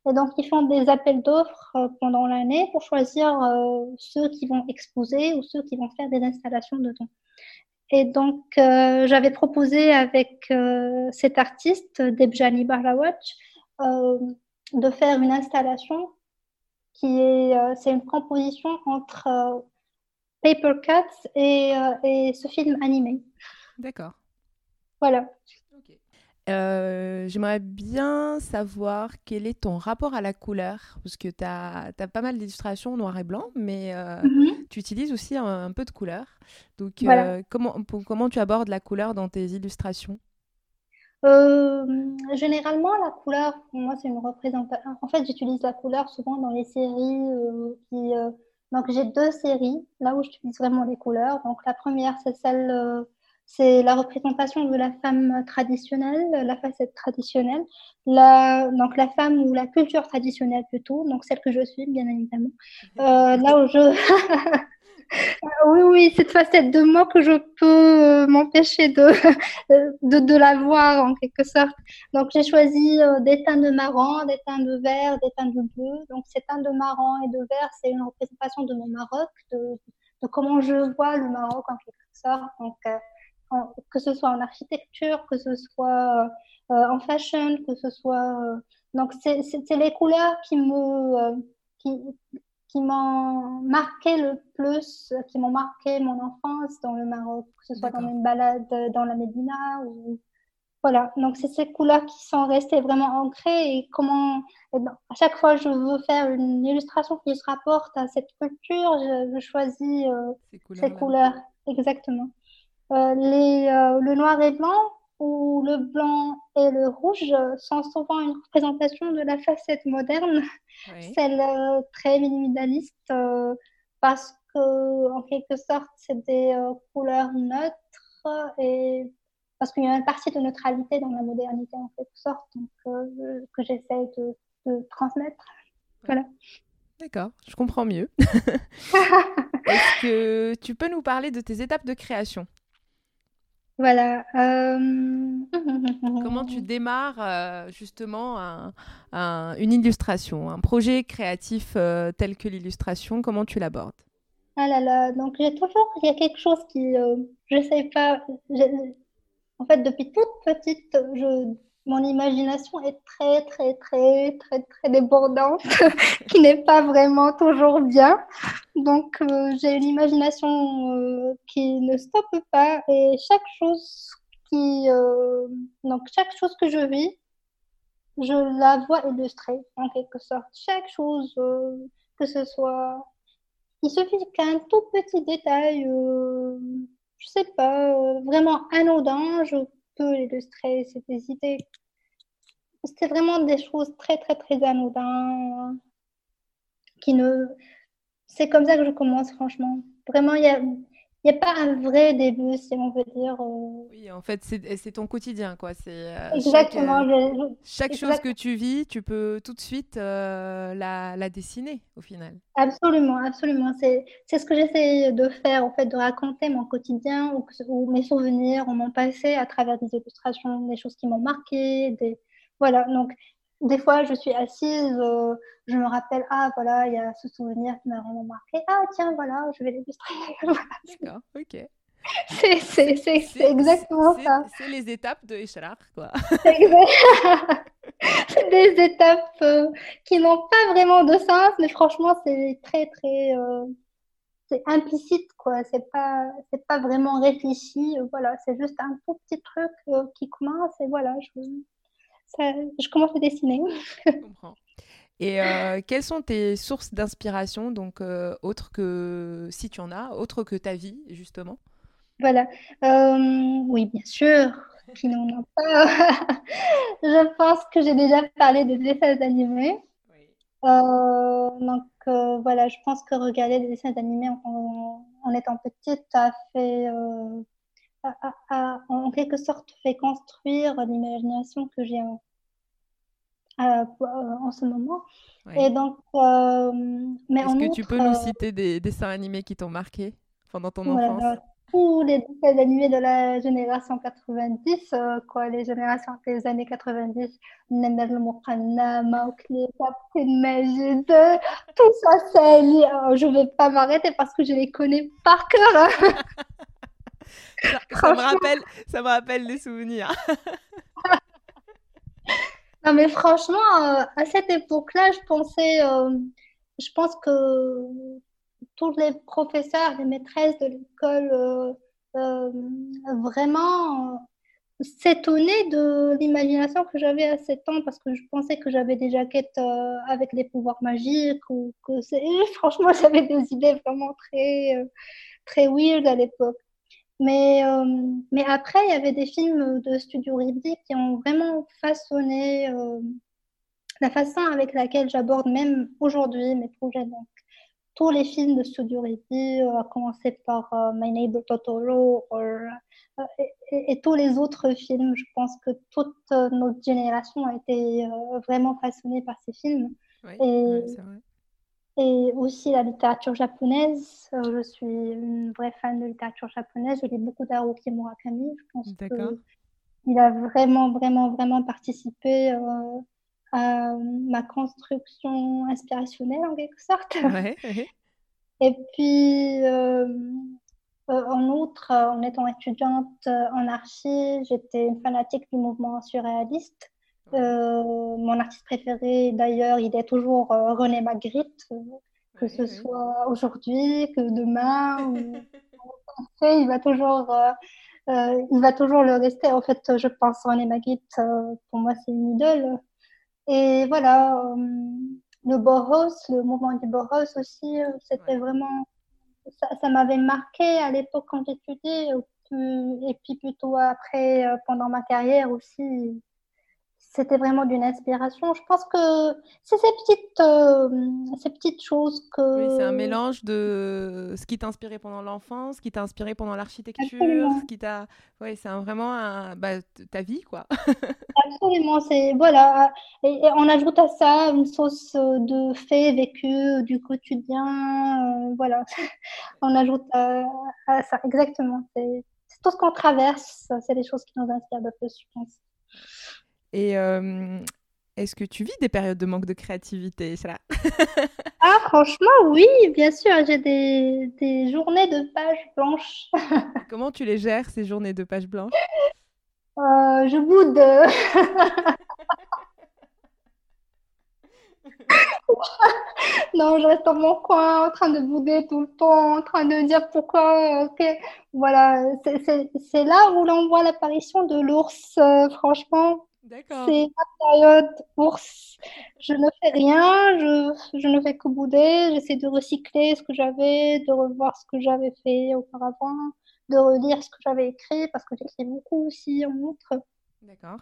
Et donc, ils font des appels d'offres euh, pendant l'année pour choisir ceux qui vont exposer ou ceux qui vont faire des installations dedans. Et donc, euh, j'avais proposé avec euh, cet artiste, Debjani Barlawatch, euh, de faire une installation qui est, c'est une composition entre Paper Cuts et, et, ce film animé. D'accord. Voilà. Euh, j'aimerais bien savoir quel est ton rapport à la couleur, parce que tu as, pas mal d'illustrations noir et blanc, mais euh, mhm. tu utilises aussi un, peu de couleur. Donc, euh, comment, comment tu abordes la couleur dans tes illustrations? Généralement, la couleur, pour moi, c'est une représentation. En fait, j'utilise la couleur souvent dans les séries qui. Donc, j'ai deux séries là où j'utilise vraiment les couleurs. Donc, la première, c'est celle c'est la représentation de la femme traditionnelle, la facette traditionnelle, la, donc la femme ou la culture traditionnelle plutôt, donc celle que je suis bien évidemment. Euh, là où je oui, oui, cette facette de moi que je peux m'empêcher de, de, de, la voir en quelque sorte. Donc, j'ai choisi euh, des teintes de marron, des teintes de vert, des teintes de bleu. Donc, ces teintes de marron et de vert, c'est une représentation de mon Maroc, de, de, comment je vois le Maroc en quelque sorte. Donc, euh, que ce soit en architecture, que ce soit en fashion, que ce soit. donc, c'est les couleurs qui me. qui, qui m'ont marqué le plus, qui m'ont marqué mon enfance dans le Maroc, que ce soit dans une balade dans la Médina ou voilà. Donc c'est ces couleurs qui sont restées vraiment ancrées et comment à chaque fois je veux faire une illustration qui se rapporte à cette culture, je, choisis euh, ces, couleurs. exactement. Euh, les, euh, le noir et blanc, où le blanc et le rouge sont souvent une représentation de la facette moderne, celle euh, très minimaliste, euh, parce que en quelque sorte c'est des euh, couleurs neutres et parce qu'il y a une partie de neutralité dans la modernité en quelque sorte que j'essaie de, de, transmettre. Voilà. D'accord, je comprends mieux. Est-ce que tu peux nous parler de tes étapes de création? Voilà. Euh, Comment tu démarres euh, justement une illustration, un projet créatif euh, tel que l'illustration Comment tu l'abordes? Ah là là, donc j'ai toujours, il y a quelque chose qui, je sais pas, en fait depuis toute petite, je mon imagination est très, très, très, très, très débordante, qui n'est pas vraiment toujours bien. Donc, euh, j'ai une imagination euh, qui ne stoppe pas et chaque chose qui, euh, donc chaque chose que je vis, je la vois illustrée en quelque sorte. Chaque chose, que ce soit, il suffit qu'un tout petit détail, je sais pas, vraiment anodin, je peux illustrer cette idées. C'était vraiment des choses très, très, très anodines qui ne... C'est comme ça que je commence, franchement. Vraiment, il y a, n'y a pas un vrai début, si on veut dire. Euh. Oui, en fait, c'est ton quotidien, quoi. C'est euh, Exactement. Chaque, euh, chose que tu vis, tu peux tout de suite la, la, dessiner, au final. Absolument, absolument. C'est ce que j'essaie de faire, en fait, de raconter mon quotidien ou, ou, mes souvenirs ou mon passé à travers des illustrations, des choses qui m'ont marqué, des... Voilà, donc des fois, je suis assise, euh, je me rappelle, ah voilà, il y a ce souvenir qui m'a vraiment marqué. Ah tiens, voilà, je vais l'illustrer. D'accord, ok. C'est exactement ça. C'est les étapes de Ishraq, quoi. C'est des étapes euh, qui n'ont pas vraiment de sens, mais franchement, c'est très, très. Euh, c'est implicite, quoi. C'est pas, pas vraiment réfléchi. Voilà, c'est juste un tout petit truc qui commence et voilà, je je commence à dessiner. je comprends. Et euh, quelles sont tes sources d'inspiration, donc euh, autres que, si tu en as, autres que ta vie, justement? Voilà. Euh, oui, bien sûr. Qui n'en a pas? Je pense que j'ai déjà parlé des dessins animés. donc voilà, je pense que regarder des dessins animés en, en étant petite a fait a, en quelque sorte fait construire l'imagination que j'ai en, euh, en ce moment. Et donc, euh, mais Est-ce que tu peux nous euh, citer des dessins animés qui t'ont marqué pendant ton enfance? tous les dessins animés de la génération 90, quoi, les générations des années 90, Nana le Mokana, Maokli, Captain Majid, tout ça, c'est lié. je ne vais pas m'arrêter parce que je les connais par cœur. Hein. ça, me rappelle, ça me rappelle des souvenirs. non, mais franchement, euh, à cette époque-là, je pensais, euh, je pense que tous les professeurs, les maîtresses de l'école, euh, vraiment s'étonnaient de l'imagination que j'avais à 7 ans parce que je pensais que j'avais des jaquettes avec des pouvoirs magiques ou que franchement j'avais des idées vraiment très très weird à l'époque mais, euh, mais après, il y avait des films de Studio Ghibli qui ont vraiment façonné euh, la façon avec laquelle j'aborde même aujourd'hui mes projets. Donc, tous les films de Studio Ghibli, euh, à commencer par My Neighbor Totoro et, tous les autres films, je pense que toute notre génération a été vraiment façonnée par ces films. Oui, et. Et aussi la littérature japonaise. je suis une vraie fan de littérature japonaise. Je lis beaucoup d'Haruki Murakami. Je pense qu'il a vraiment, vraiment, vraiment participé à ma construction inspirationnelle en quelque sorte. Et puis, euh, en outre, euh, en étant étudiante euh, en archi, j'étais une fanatique du mouvement surréaliste. Mon artiste préféré, d'ailleurs, il est toujours René Magritte, que ce soit aujourd'hui, que demain, ou... il va toujours, il va toujours le rester. En fait, je pense René Magritte, pour moi, c'est une idole. Et voilà, le Boros, le mouvement du Boros aussi, c'était vraiment ça, m'avait marqué à l'époque quand j'étudiais, et puis plutôt après, euh, pendant ma carrière aussi c'était vraiment d'une inspiration. Je pense que c'est ces petites, euh, ces petites choses que... Oui, c'est un mélange de ce qui t'a inspiré pendant l'enfance, ce qui t'a inspiré pendant l'architecture, ce qui t'a... Oui, c'est vraiment un... bah, ta vie, quoi. Absolument, c'est... Voilà. Et, on ajoute à ça une sauce de faits vécus, du quotidien, euh, voilà. on ajoute à, à ça, exactement. C'est tout ce qu'on traverse, c'est les choses qui nous inspirent le plus, je pense. Et est-ce que tu vis des périodes de manque de créativité, Sarah Ah, franchement, oui, bien sûr. J'ai des, des journées de pages blanches. Comment tu les gères, ces journées de pages blanches? Euh, Je boude. non, je reste dans mon coin en train de bouder tout le temps, en train de dire pourquoi. ok Voilà, c'est là où l'on voit l'apparition de l'ours, euh, franchement. C'est ma période ours. Je ne fais rien, je, je ne fais que bouder. J'essaie de recycler ce que j'avais, de revoir ce que j'avais fait auparavant, de relire ce que j'avais écrit, parce que j'écris beaucoup aussi en outre. D'accord.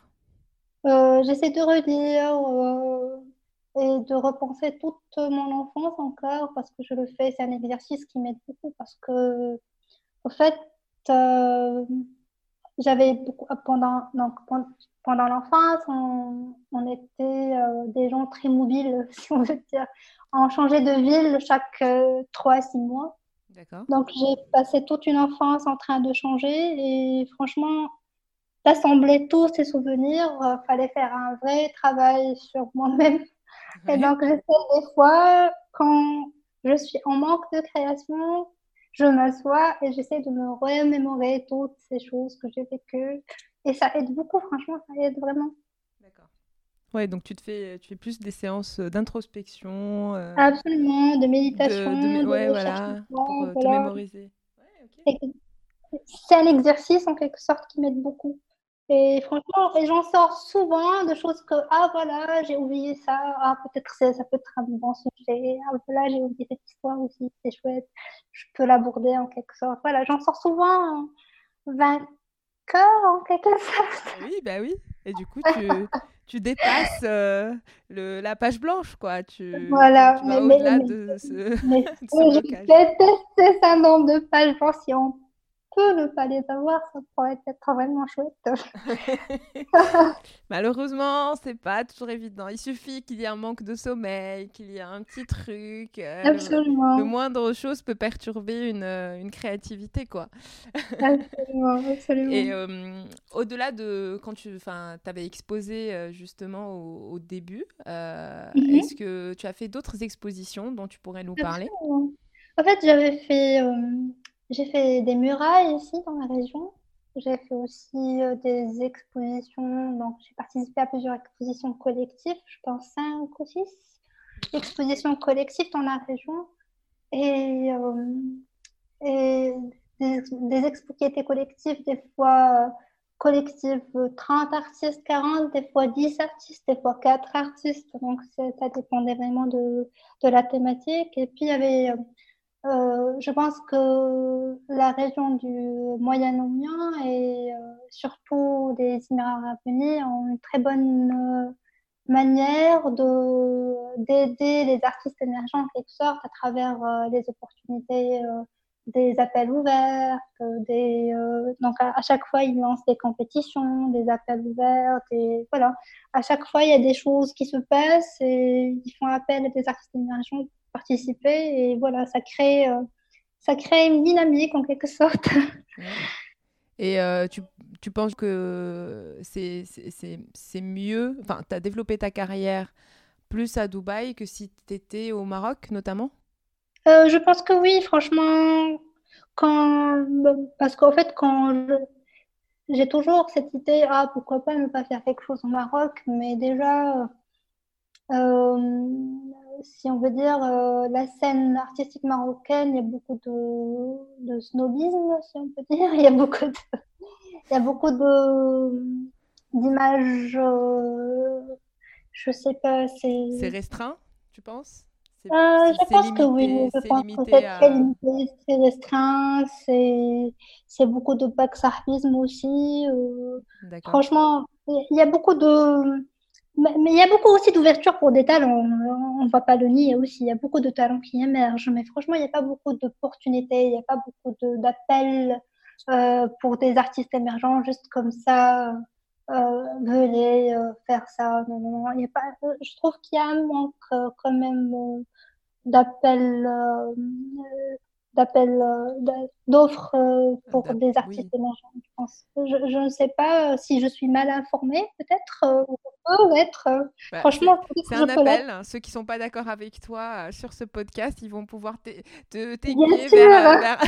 Euh, j'essaie de relire euh, et de repenser toute mon enfance encore, parce que je le fais. C'est un exercice qui m'aide beaucoup, parce que, au fait, euh, j'avais beaucoup pendant donc pendant l'enfance on, on était euh, des gens très mobiles si on veut dire. On changeait de ville chaque euh, trois à six mois. Donc j'ai passé toute une enfance en train de changer et franchement d'assembler tous ces souvenirs il euh, fallait faire un vrai travail sur moi-même. Et donc j'essaie des fois quand je suis en manque de création je m'assois et j'essaie de me remémorer toutes ces choses que j'ai vécues. Et ça aide beaucoup, franchement, ça aide vraiment. D'accord. Ouais, donc tu te fais, tu fais plus des séances d'introspection. Euh, Absolument, de méditation. De, ouais, voilà, pour euh, te mémoriser. Ouais, C'est un exercice en quelque sorte qui m'aide beaucoup. Et franchement, j'en sors souvent de choses que, ah voilà, j'ai oublié ça, ah peut-être ça peut être un bon sujet, ah voilà, j'ai oublié cette histoire aussi, c'est chouette, je peux l'aborder en quelque sorte. Voilà, j'en sors souvent vainqueur en quelque sorte. Oui, bah oui. Et du coup, tu, tu dépasses euh, le, la page blanche, quoi. Tu, voilà, tu vas au-delà de ce, mais, ce je déteste ces nombre de pages blanches si on ne pas les avoir, ça pourrait être vraiment chouette. Malheureusement, c'est pas toujours évident. Il suffit qu'il y ait un manque de sommeil, qu'il y ait un petit truc. Euh, absolument. Le, moindre chose peut perturber une, euh, une créativité, quoi. absolument, absolument. Et euh, au-delà de quand tu avais exposé justement au, début, mhm. est-ce que tu as fait d'autres expositions dont tu pourrais nous parler? En fait, j'avais fait j'ai fait des murailles ici dans la région. J'ai fait aussi euh, des expositions. Donc, j'ai participé à plusieurs expositions collectives, je pense cinq ou six expositions collectives dans la région. Et, euh, et des, des, expos qui étaient collectives, des fois euh, collectives 30 artistes, 40, des fois 10 artistes, des fois 4 artistes. Donc, ça dépendait vraiment de, de, la thématique. Et puis, il y avait euh, je pense que la région du Moyen-Orient et euh, surtout des Émirats arabes unis ont une très bonne euh, manière d'aider les artistes émergents en quelque sorte à travers les opportunités des appels ouverts, des, donc à, chaque fois ils lancent des compétitions, des appels ouverts, et voilà. À chaque fois il y a des choses qui se passent et ils font appel à des artistes émergents participer. Et voilà, ça crée, ça crée une dynamique en quelque sorte. Et tu, tu, penses que c'est mieux, enfin, tu as développé ta carrière plus à Dubaï que si tu étais au Maroc notamment? Je pense que oui, franchement, quand, parce qu'en fait, quand j'ai toujours cette idée, ah, pourquoi pas ne pas faire quelque chose au Maroc, mais déjà, euh, si on veut dire, euh, la scène artistique marocaine, il y a beaucoup de, de snobisme, si on peut dire. Il y a beaucoup de, il y a beaucoup de, d'images, euh, je sais pas, c'est... C'est restreint, tu penses? Euh, je pense que oui, je pense que c'est très limité, très restreint, c'est beaucoup de backsarpisme aussi. Euh, franchement, il y a beaucoup de... Mais il y a beaucoup aussi d'ouverture pour des talents, on ne va pas le nier aussi, il y a beaucoup de talents qui émergent, mais franchement, il n'y a pas beaucoup d'opportunités, il n'y a pas beaucoup d'appels euh, pour des artistes émergents juste comme ça, euh, venez euh, faire ça. Non, non, non. Y a pas, je trouve qu'il y a un manque euh, quand même euh, d'appels, d'appels, d'offres pour des artistes émergents. Je, pense. Je, je, ne sais pas si je suis mal informée, peut-être. peut être. Bah, Franchement, c'est un appel. Hein. Ceux qui sont pas d'accord avec toi sur ce podcast, ils vont pouvoir t'aiguiller vers. vers...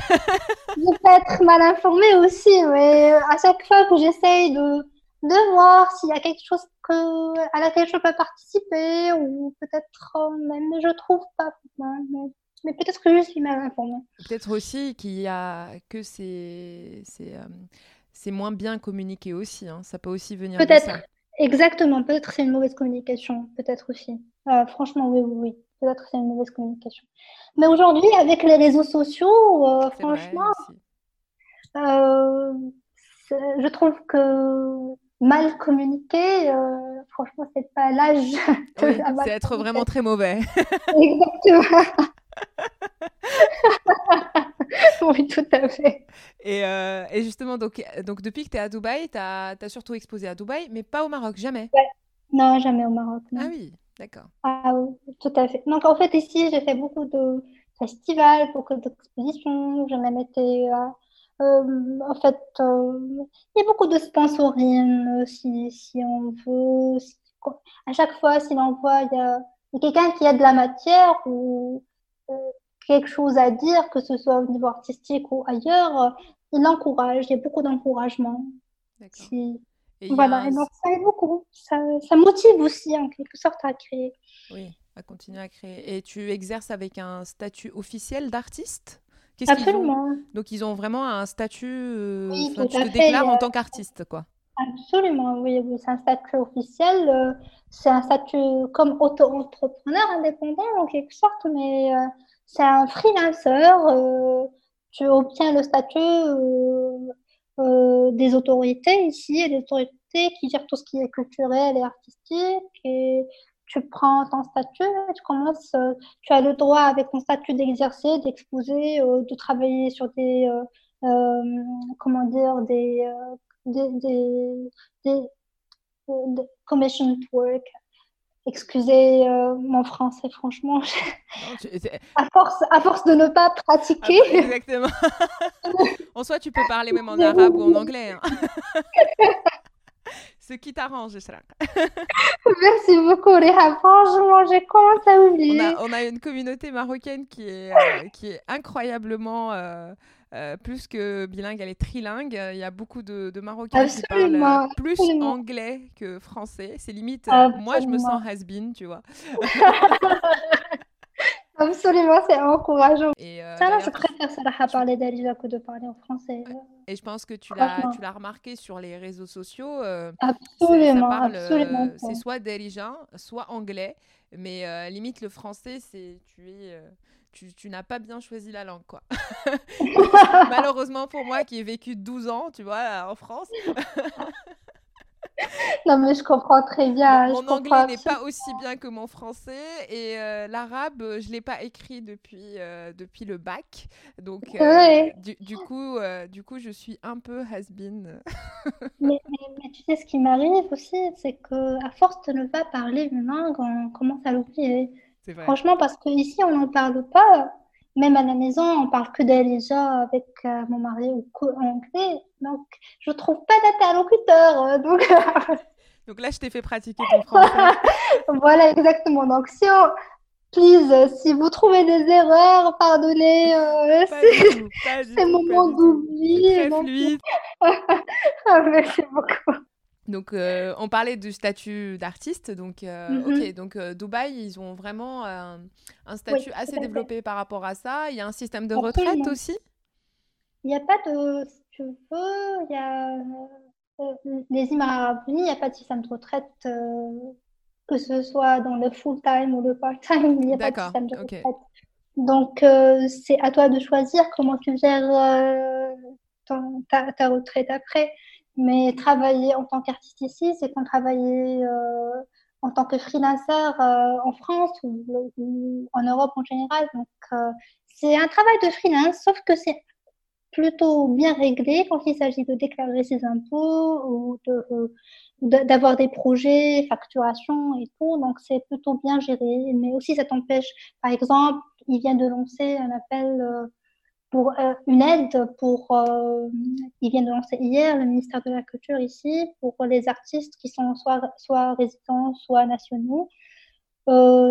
je peux être mal informée aussi, mais à chaque fois que j'essaye de de voir s'il y a quelque chose que, à laquelle je peux participer ou peut-être euh, même je trouve pas. Mais, peut-être que je suis mal informée. Peut-être aussi qu'il y a que c'est c'est euh, moins bien communiqué aussi. Hein. Ça peut aussi venir ça. Exactement. Peut-être c'est une mauvaise communication. Peut-être aussi. Euh, franchement, oui, oui, oui. Peut-être c'est une mauvaise communication. Mais aujourd'hui, avec les réseaux sociaux, franchement, je trouve que mal communiquer, euh, franchement, c'est pas l'âge. c'est être vraiment très mauvais. Exactement. oui, tout à fait. Et, euh, et, justement, donc, donc depuis que tu es à Dubaï, tu as, as, surtout exposé à Dubaï, mais pas au Maroc, jamais Non, jamais au Maroc. Ah oui, d'accord. Ah oui, tout à fait. Donc en fait, ici, j'ai fait beaucoup de festivals, beaucoup d'expositions. J'ai même été euh, en fait, euh, il y a beaucoup de sponsoring euh, si, si on veut. à chaque fois, si l'on voit, il y a, quelqu'un qui a de la matière ou quelque chose à dire, que ce soit au niveau artistique ou ailleurs, il encourage. Il y a beaucoup d'encouragement. Si... Voilà, et donc ça aide beaucoup. Ça, ça, motive aussi en quelque sorte à créer. Oui, à continuer à créer. Et tu exerces avec un statut officiel d'artiste? Absolument. Donc ils ont vraiment un statut, euh, tu te déclares en tant qu'artiste, quoi. Absolument, oui, c'est un statut officiel. Euh, c'est un statut comme auto-entrepreneur indépendant en quelque sorte, mais euh, c'est un freelancer. tu obtiens le statut des autorités ici, et des autorités qui gèrent tout ce qui est culturel et artistique. Et tu prends ton statut, tu commences, euh, tu as le droit avec ton statut d'exercer, d'exposer, euh, de travailler sur des, euh, comment dire, des, des, des, des, commissioned work. Excusez mon français, franchement. à, force, à force de ne pas pratiquer. Ah, exactement. en soi, tu peux parler même en arabe ou en anglais. Hein. Ce qui t'arrange, Ishraq. Merci beaucoup, Réha. Franchement, j'ai commencé à oublier. On a, une communauté marocaine qui est, euh, qui est incroyablement euh, euh, plus que bilingue, elle est trilingue. Il y a beaucoup de, Marocains qui parlent plus anglais que français. C'est limite, moi, je me sens has-been, tu vois. Absolument, c'est encourageant. Et euh, ça, je préfère ça parler d'Alija que de parler en français. Et je pense que tu l'as remarqué sur les réseaux sociaux. Euh, absolument, absolument. c'est soit Darija, soit anglais. Mais euh, limite, le français, c'est tu es. Tu, tu n'as pas bien choisi la langue, quoi. Malheureusement pour moi qui ai vécu 12 ans, tu vois, en France. non, mais je comprends très bien. Mon, anglais n'est pas aussi bien que mon français et euh, l'arabe, euh, je ne l'ai pas écrit depuis, euh, depuis le bac. Donc, du, du, coup, du coup, je suis un peu has-been. mais, mais, tu sais, ce qui m'arrive aussi, c'est qu'à force de ne pas parler une langue, on commence à l'oublier. Franchement, parce qu'ici, on n'en parle pas. Même à la maison, on parle que d'Elijah avec euh, mon mari ou en anglais. Donc, je trouve pas d'interlocuteur. Donc... donc là, je t'ai fait pratiquer ton français. voilà, exactement. Donc, si on, please, si vous trouvez des erreurs, pardonnez. Euh, c'est moment d'oubli. Très fluide. Ah, merci beaucoup. Donc, euh, on parlait du statut d'artiste. Donc, euh, ok, donc Dubaï, ils ont vraiment un statut assez développé par rapport à ça. Il y a un système de retraite aussi Il n'y a pas de, si tu veux, il y a les Émirats arabes unis, il n'y a pas de système de retraite que ce soit dans le full-time ou le part-time, il n'y a pas de système de retraite. Donc, euh, c'est à toi de choisir comment tu gères euh, ta, retraite après. Mais travailler en tant qu'artiste ici, c'est comme travailler euh, en tant que freelancer en France ou, en Europe en général. Donc, c'est un travail de freelance, sauf que c'est plutôt bien réglé quand il s'agit de déclarer ses impôts ou de d'avoir des projets, facturation et tout. Donc, c'est plutôt bien géré. Mais aussi, ça t'empêche, par exemple, il vient de lancer un appel euh, euh, une aide pour, euh, il vient de lancer hier le ministère de la Culture ici pour les artistes qui sont soit, soit résidents, soit nationaux.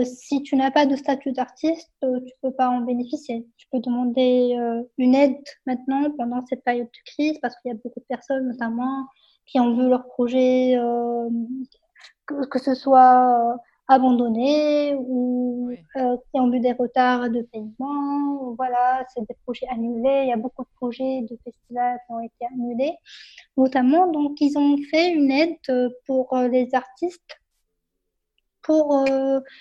si tu n'as pas de statut d'artiste, tu peux pas en bénéficier. Tu peux demander une aide maintenant pendant cette période de crise parce qu'il y a beaucoup de personnes, notamment qui ont vu leur projet, euh, que, ce soit euh, abandonné ou euh, qui ont vu des retards de paiement. Voilà, c'est des projets annulés. Il y a beaucoup de projets de festivals qui ont été annulés, notamment. Donc, ils ont fait une aide pour les artistes pour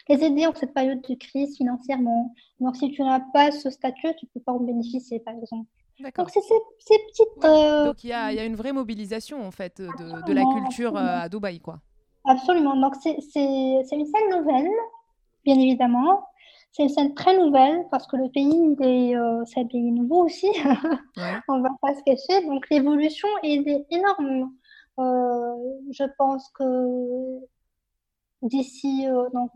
les aider en cette période de crise financièrement. Donc, si tu n'as pas ce statut, tu ne peux pas en bénéficier, par exemple. Donc, c'est ces, petites. Euh, Donc, il y, a, y, a, une vraie mobilisation, en fait, de, de la culture euh, à Dubaï, quoi. Absolument. Donc, c'est une scène nouvelle, bien évidemment. C'est une scène très nouvelle parce que le pays, euh, c'est un pays nouveau aussi. On va pas se cacher. Donc, l'évolution est, énorme. je pense que d'ici donc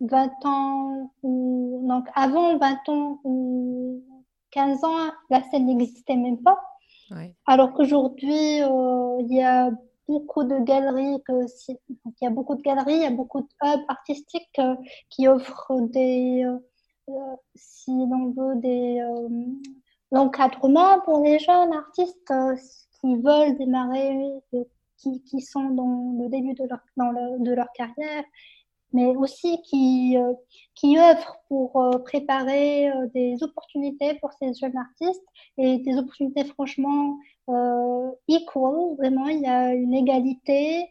20 ans ou donc avant 20 ans ou 15 ans, la scène n'existait même pas. Alors qu'aujourd'hui, euh, il y a beaucoup de galeries, il y a beaucoup de galeries, il y a beaucoup de hubs artistiques euh, qui offrent des, euh, si l'on veut, des l'encadrement pour les jeunes artistes qui veulent démarrer, qui, qui, sont dans le début de leur, de leur carrière mais aussi qui, euh, qui œuvrent pour euh, préparer euh, des opportunités pour ces jeunes artistes et des opportunités franchement equal. Vraiment, il y a une égalité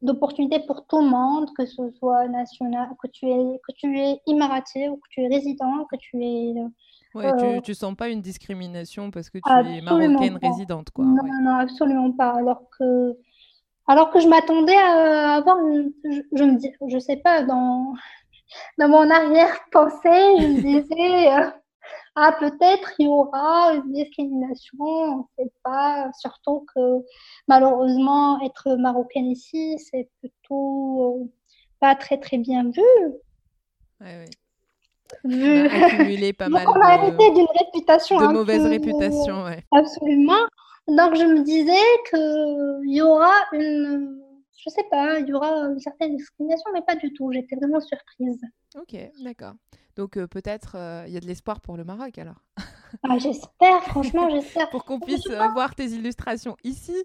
d'opportunités pour tout le monde, que ce soit national, que tu es, que tu es imaraté ou que tu es résident, que tu es... Ouais, tu, tu sens pas une discrimination parce que tu es marocaine résidente, quoi. Non, non, absolument pas. Alors que alors que je m'attendais à avoir, je, me dis, je sais pas, dans, dans mon arrière-pensée, je me disais, euh, ah, peut-être il y aura une discrimination, on ne sait pas, surtout que malheureusement, être marocaine ici, c'est plutôt euh, pas très très bien vu. Oui, oui. Vu... On a accumulé pas mal on a arrêté d'une réputation. De mauvaise réputation, ouais. Absolument. Donc, je me disais qu'il y aura une, je sais pas, il y aura une certaine discrimination, mais pas du tout. J'étais vraiment surprise. Ok, d'accord. Donc, euh, peut-être euh, il y a de l'espoir pour le Maroc alors. ah, j'espère, franchement, j'espère. pour qu'on puisse euh, voir tes illustrations ici.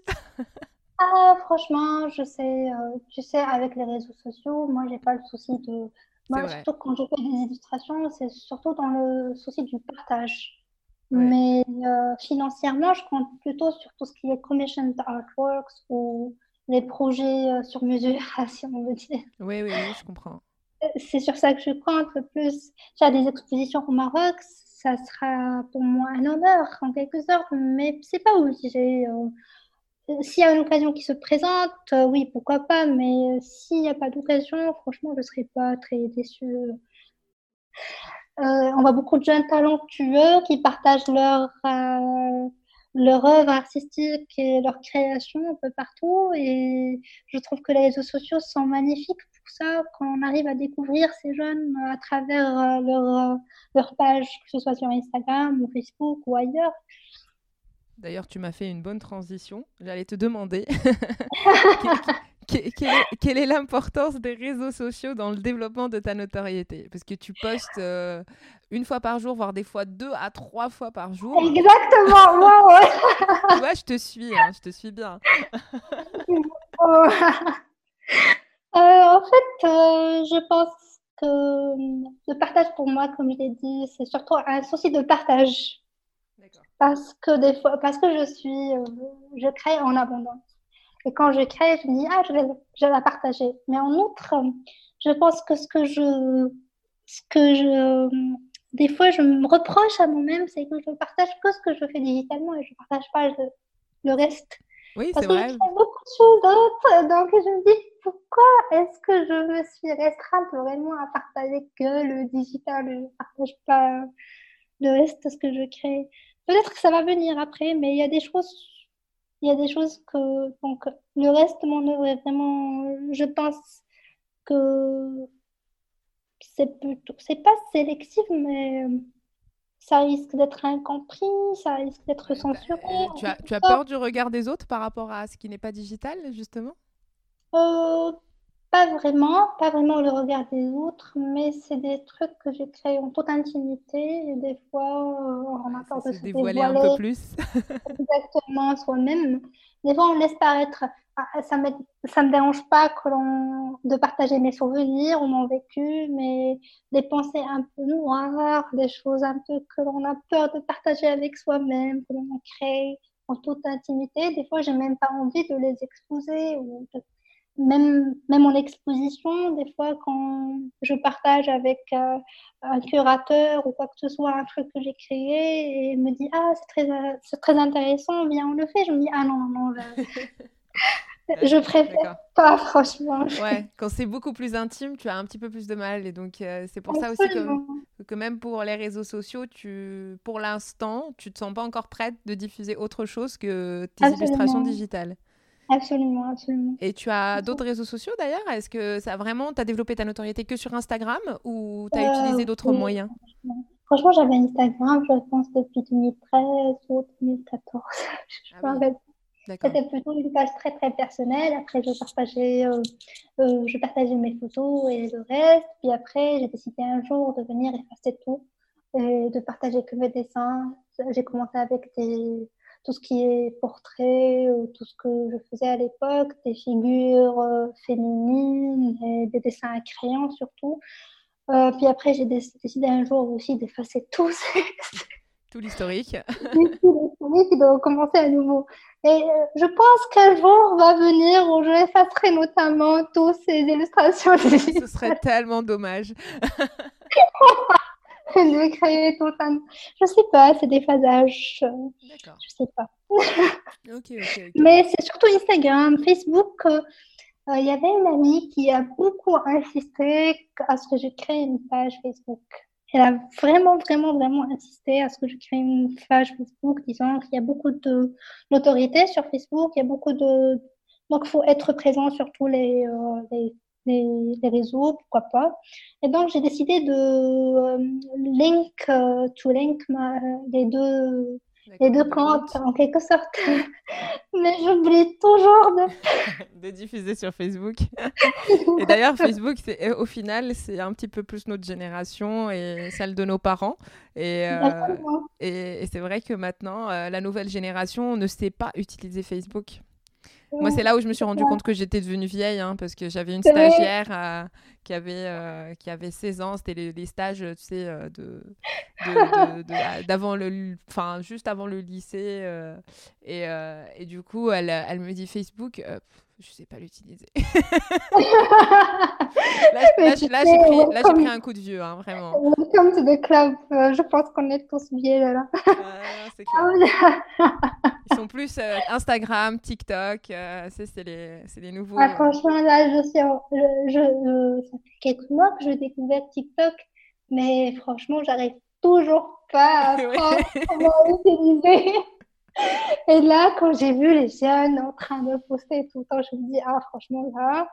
ah, franchement, je sais, tu sais, avec les réseaux sociaux, moi, j'ai pas le souci de. Moi, surtout quand je fais des illustrations, c'est surtout dans le souci du partage. Mais euh, financièrement, je compte plutôt sur tout ce qui est commissioned artworks ou les projets euh, sur mesure, si on veut dire. Oui, oui, oui, je comprends. Euh, c'est sur ça que je compte le plus. J'ai des expositions au Maroc, ça sera pour moi un honneur en quelque sorte, mais c'est pas obligé. S'il y a une occasion qui se présente, oui, pourquoi pas, mais s'il n'y a pas d'occasion, franchement, je ne serai pas très déçue. Euh, on voit beaucoup de jeunes talentueux qui partagent leur, euh, leur œuvre artistique et leur création un peu partout. Et je trouve que les réseaux sociaux sont magnifiques pour ça, quand on arrive à découvrir ces jeunes à travers euh, leur, leur page, que ce soit sur Instagram ou Facebook ou ailleurs. D'ailleurs, tu m'as fait une bonne transition. J'allais te demander quelle est l'importance des réseaux sociaux dans le développement de ta notoriété? Parce que tu postes euh, une fois par jour, voire des fois deux à trois fois par jour. Exactement, moi, tu vois, je te suis, hein, je te suis bien. Euh, en fait, euh, je pense que le partage pour moi, comme je l'ai dit, c'est surtout un souci de partage. Parce que des fois, parce que je suis, je crée en abondance. Et quand je crée, je me dis, ah, je vais, je vais la partager. Mais en outre, je pense que ce que je, ce que je, des fois, je me reproche à moi-même, c'est que je partage que ce que je fais digitalement et je ne partage pas le, reste. Oui, c'est vrai. Parce que je fais beaucoup de choses d'autres. Donc, je me dis, pourquoi est-ce que je me suis restreinte vraiment à partager que le digital Je ne partage pas le reste de ce que je crée? Peut-être que ça va venir après, mais il y a des choses il y a des choses que donc le reste de mon œuvre est vraiment je pense que c'est plutôt c'est pas sélectif mais ça risque d'être incompris ça risque d'être censuré tu as, tu as peur du regard des autres par rapport à ce qui n'est pas digital justement? Euh, pas vraiment, pas vraiment le regard des autres, mais c'est des trucs que j'ai créés en toute intimité et des fois on a peur de se dévoiler un peu plus. exactement soi-même. Des fois on laisse paraître, ah, ça me ça me dérange pas que l'on de partager mes souvenirs ou mon vécu, mais des pensées un peu noires, des choses un peu que l'on a peur de partager avec soi-même, que l'on crée en toute intimité. Des fois j'ai même pas envie de les exposer ou de même, même en exposition, des fois, quand je partage avec euh, un curateur ou quoi que ce soit un truc que j'ai créé et il me dit Ah, c'est très, c'est très intéressant, viens, on le fait. Je me dis Ah non, non, non. Je, préfère pas, franchement. Ouais, quand c'est beaucoup plus intime, tu as un petit peu plus de mal. Et donc, euh, c'est pour ça aussi que, que, même pour les réseaux sociaux, tu, pour l'instant, tu te sens pas encore prête de diffuser autre chose que tes illustrations digitales. Absolument, absolument. Et tu as d'autres réseaux sociaux d'ailleurs? Est-ce que ça vraiment, tu as développé ta notoriété que sur Instagram ou tu as euh, utilisé d'autres moyens? Franchement, j'avais Instagram, je pense, depuis 2013 ou 2014. je ah C'était plutôt une page très très personnelle. Après, je partageais, euh, euh, je partageais mes photos et le reste. Puis après, j'ai décidé un jour de venir effacer tout et de partager que mes dessins. J'ai commencé avec des, tout ce qui est portrait, euh, tout ce que je faisais à l'époque, des figures euh, féminines, et des dessins à crayon surtout. Euh, puis après, j'ai décidé un jour aussi d'effacer tout, tout l'historique. tout l'historique de recommencer à nouveau. Et je pense qu'un jour va venir où je effacerai notamment toutes ces illustrations. Ce serait tellement dommage. de créer tout un... Je sais pas, c'est des phasages. D'accord. Je sais pas. Mais c'est surtout Instagram, Facebook. Euh, il y avait une amie qui a beaucoup insisté à ce que je crée une page Facebook. Elle a vraiment, vraiment, vraiment insisté à ce que je crée une page Facebook, disant qu'il y a beaucoup de notoriété sur Facebook, il y a beaucoup de... Donc, il faut être présent sur tous les, euh, les les, réseaux, pourquoi pas. Et donc, j'ai décidé de euh, link, euh, to link ma, les deux les deux comptes en quelque sorte. Mais j'oublie toujours de... de diffuser sur Facebook. et d'ailleurs, Facebook, c'est, au final, c'est un petit peu plus notre génération et celle de nos parents. Et, euh, et, et, c'est vrai que maintenant, la nouvelle génération ne sait pas utiliser Facebook. Moi, c'est là où je me suis rendu compte que j'étais devenue vieille, hein, parce que j'avais une stagiaire euh, qui, avait, euh, qui avait 16 ans. C'était les, stages, tu sais, euh, de, d'avant le, enfin, juste avant le lycée. Et, et, du coup, elle, elle me dit Facebook je sais pas l'utiliser. là, j'ai pris, un coup de vieux, hein, vraiment. Welcome to the club. Euh, je pense qu'on est tous vieux là. Ils sont plus euh, Instagram, TikTok. Euh, c'est les, les, nouveaux. Ah, franchement, là, je suis. Je, je, ça fait quelques mois que j'ai découvert TikTok, mais franchement, j'arrive toujours pas à comment utiliser. Et là, quand j'ai vu les jeunes en train de poster tout le temps, je me dis, ah, franchement, là,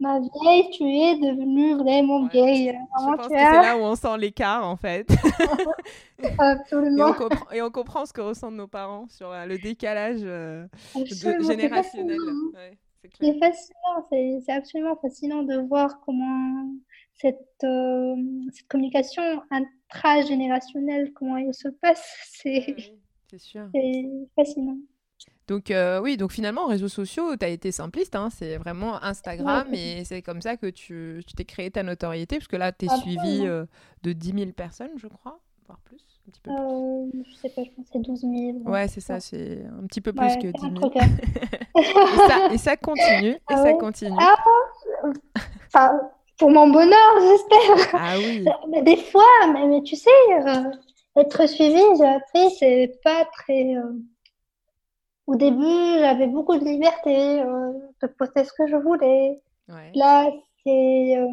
ma vieille, tu es devenue vraiment vieille. Je pense que c'est là où on sent l'écart, en fait. Absolument. Et on, comprend, ce que ressentent nos parents sur euh, le décalage euh, générationnel. C'est fascinant, c'est absolument fascinant de voir comment cette, euh, cette communication intragénérationnelle, comment elle se passe. C'est c'est sûr. C'est fascinant. Donc euh, oui, donc finalement, réseaux sociaux, tu as été simpliste, hein, c'est vraiment Instagram et c'est comme ça que tu t'es créé ta notoriété, parce que là, tu es suivi euh, de 10 000 personnes, je crois, voire plus. Un petit peu plus. Euh, je sais pas, je pense que c'est 12 000. Ouais, c'est ça, c'est un petit peu plus que 10 000. et, ça, et, ça, continue, et ah ça continue. Ah, pour mon bonheur, j'espère. Ah oui. Mais des fois, mais, mais tu sais être suivie, j'ai appris, c'est pas très. Euh, au début, j'avais beaucoup de liberté euh, de poster ce que je voulais. Là, c'est euh,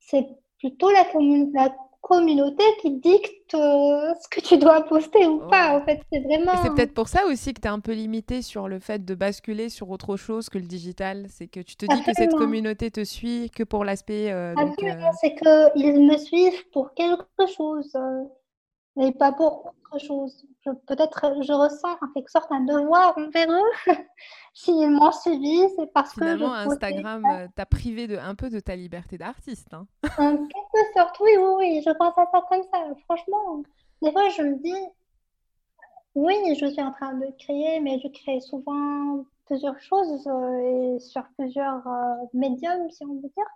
c'est plutôt la, la, communauté qui dicte ce que tu dois poster ou pas. En fait, c'est vraiment. C'est peut-être pour ça aussi que tu es un peu limité sur le fait de basculer sur autre chose que le digital. C'est que tu te dis que cette communauté te suit que pour l'aspect. Absolument, c'est qu'ils me suivent pour quelque chose mais pas pour autre chose. Peut-être je ressens en quelque sorte un devoir envers eux. S'ils m'ont suivi, c'est parce que. Finalement, Instagram euh, t'a privé de, un peu de ta liberté d'artiste. Hein. En quelque sorte, oui, oui, oui. Je pense à ça comme ça. Franchement, des fois, je me dis oui, je suis en train de créer, mais je crée souvent plusieurs choses euh, et sur plusieurs euh, médiums, si on veut dire.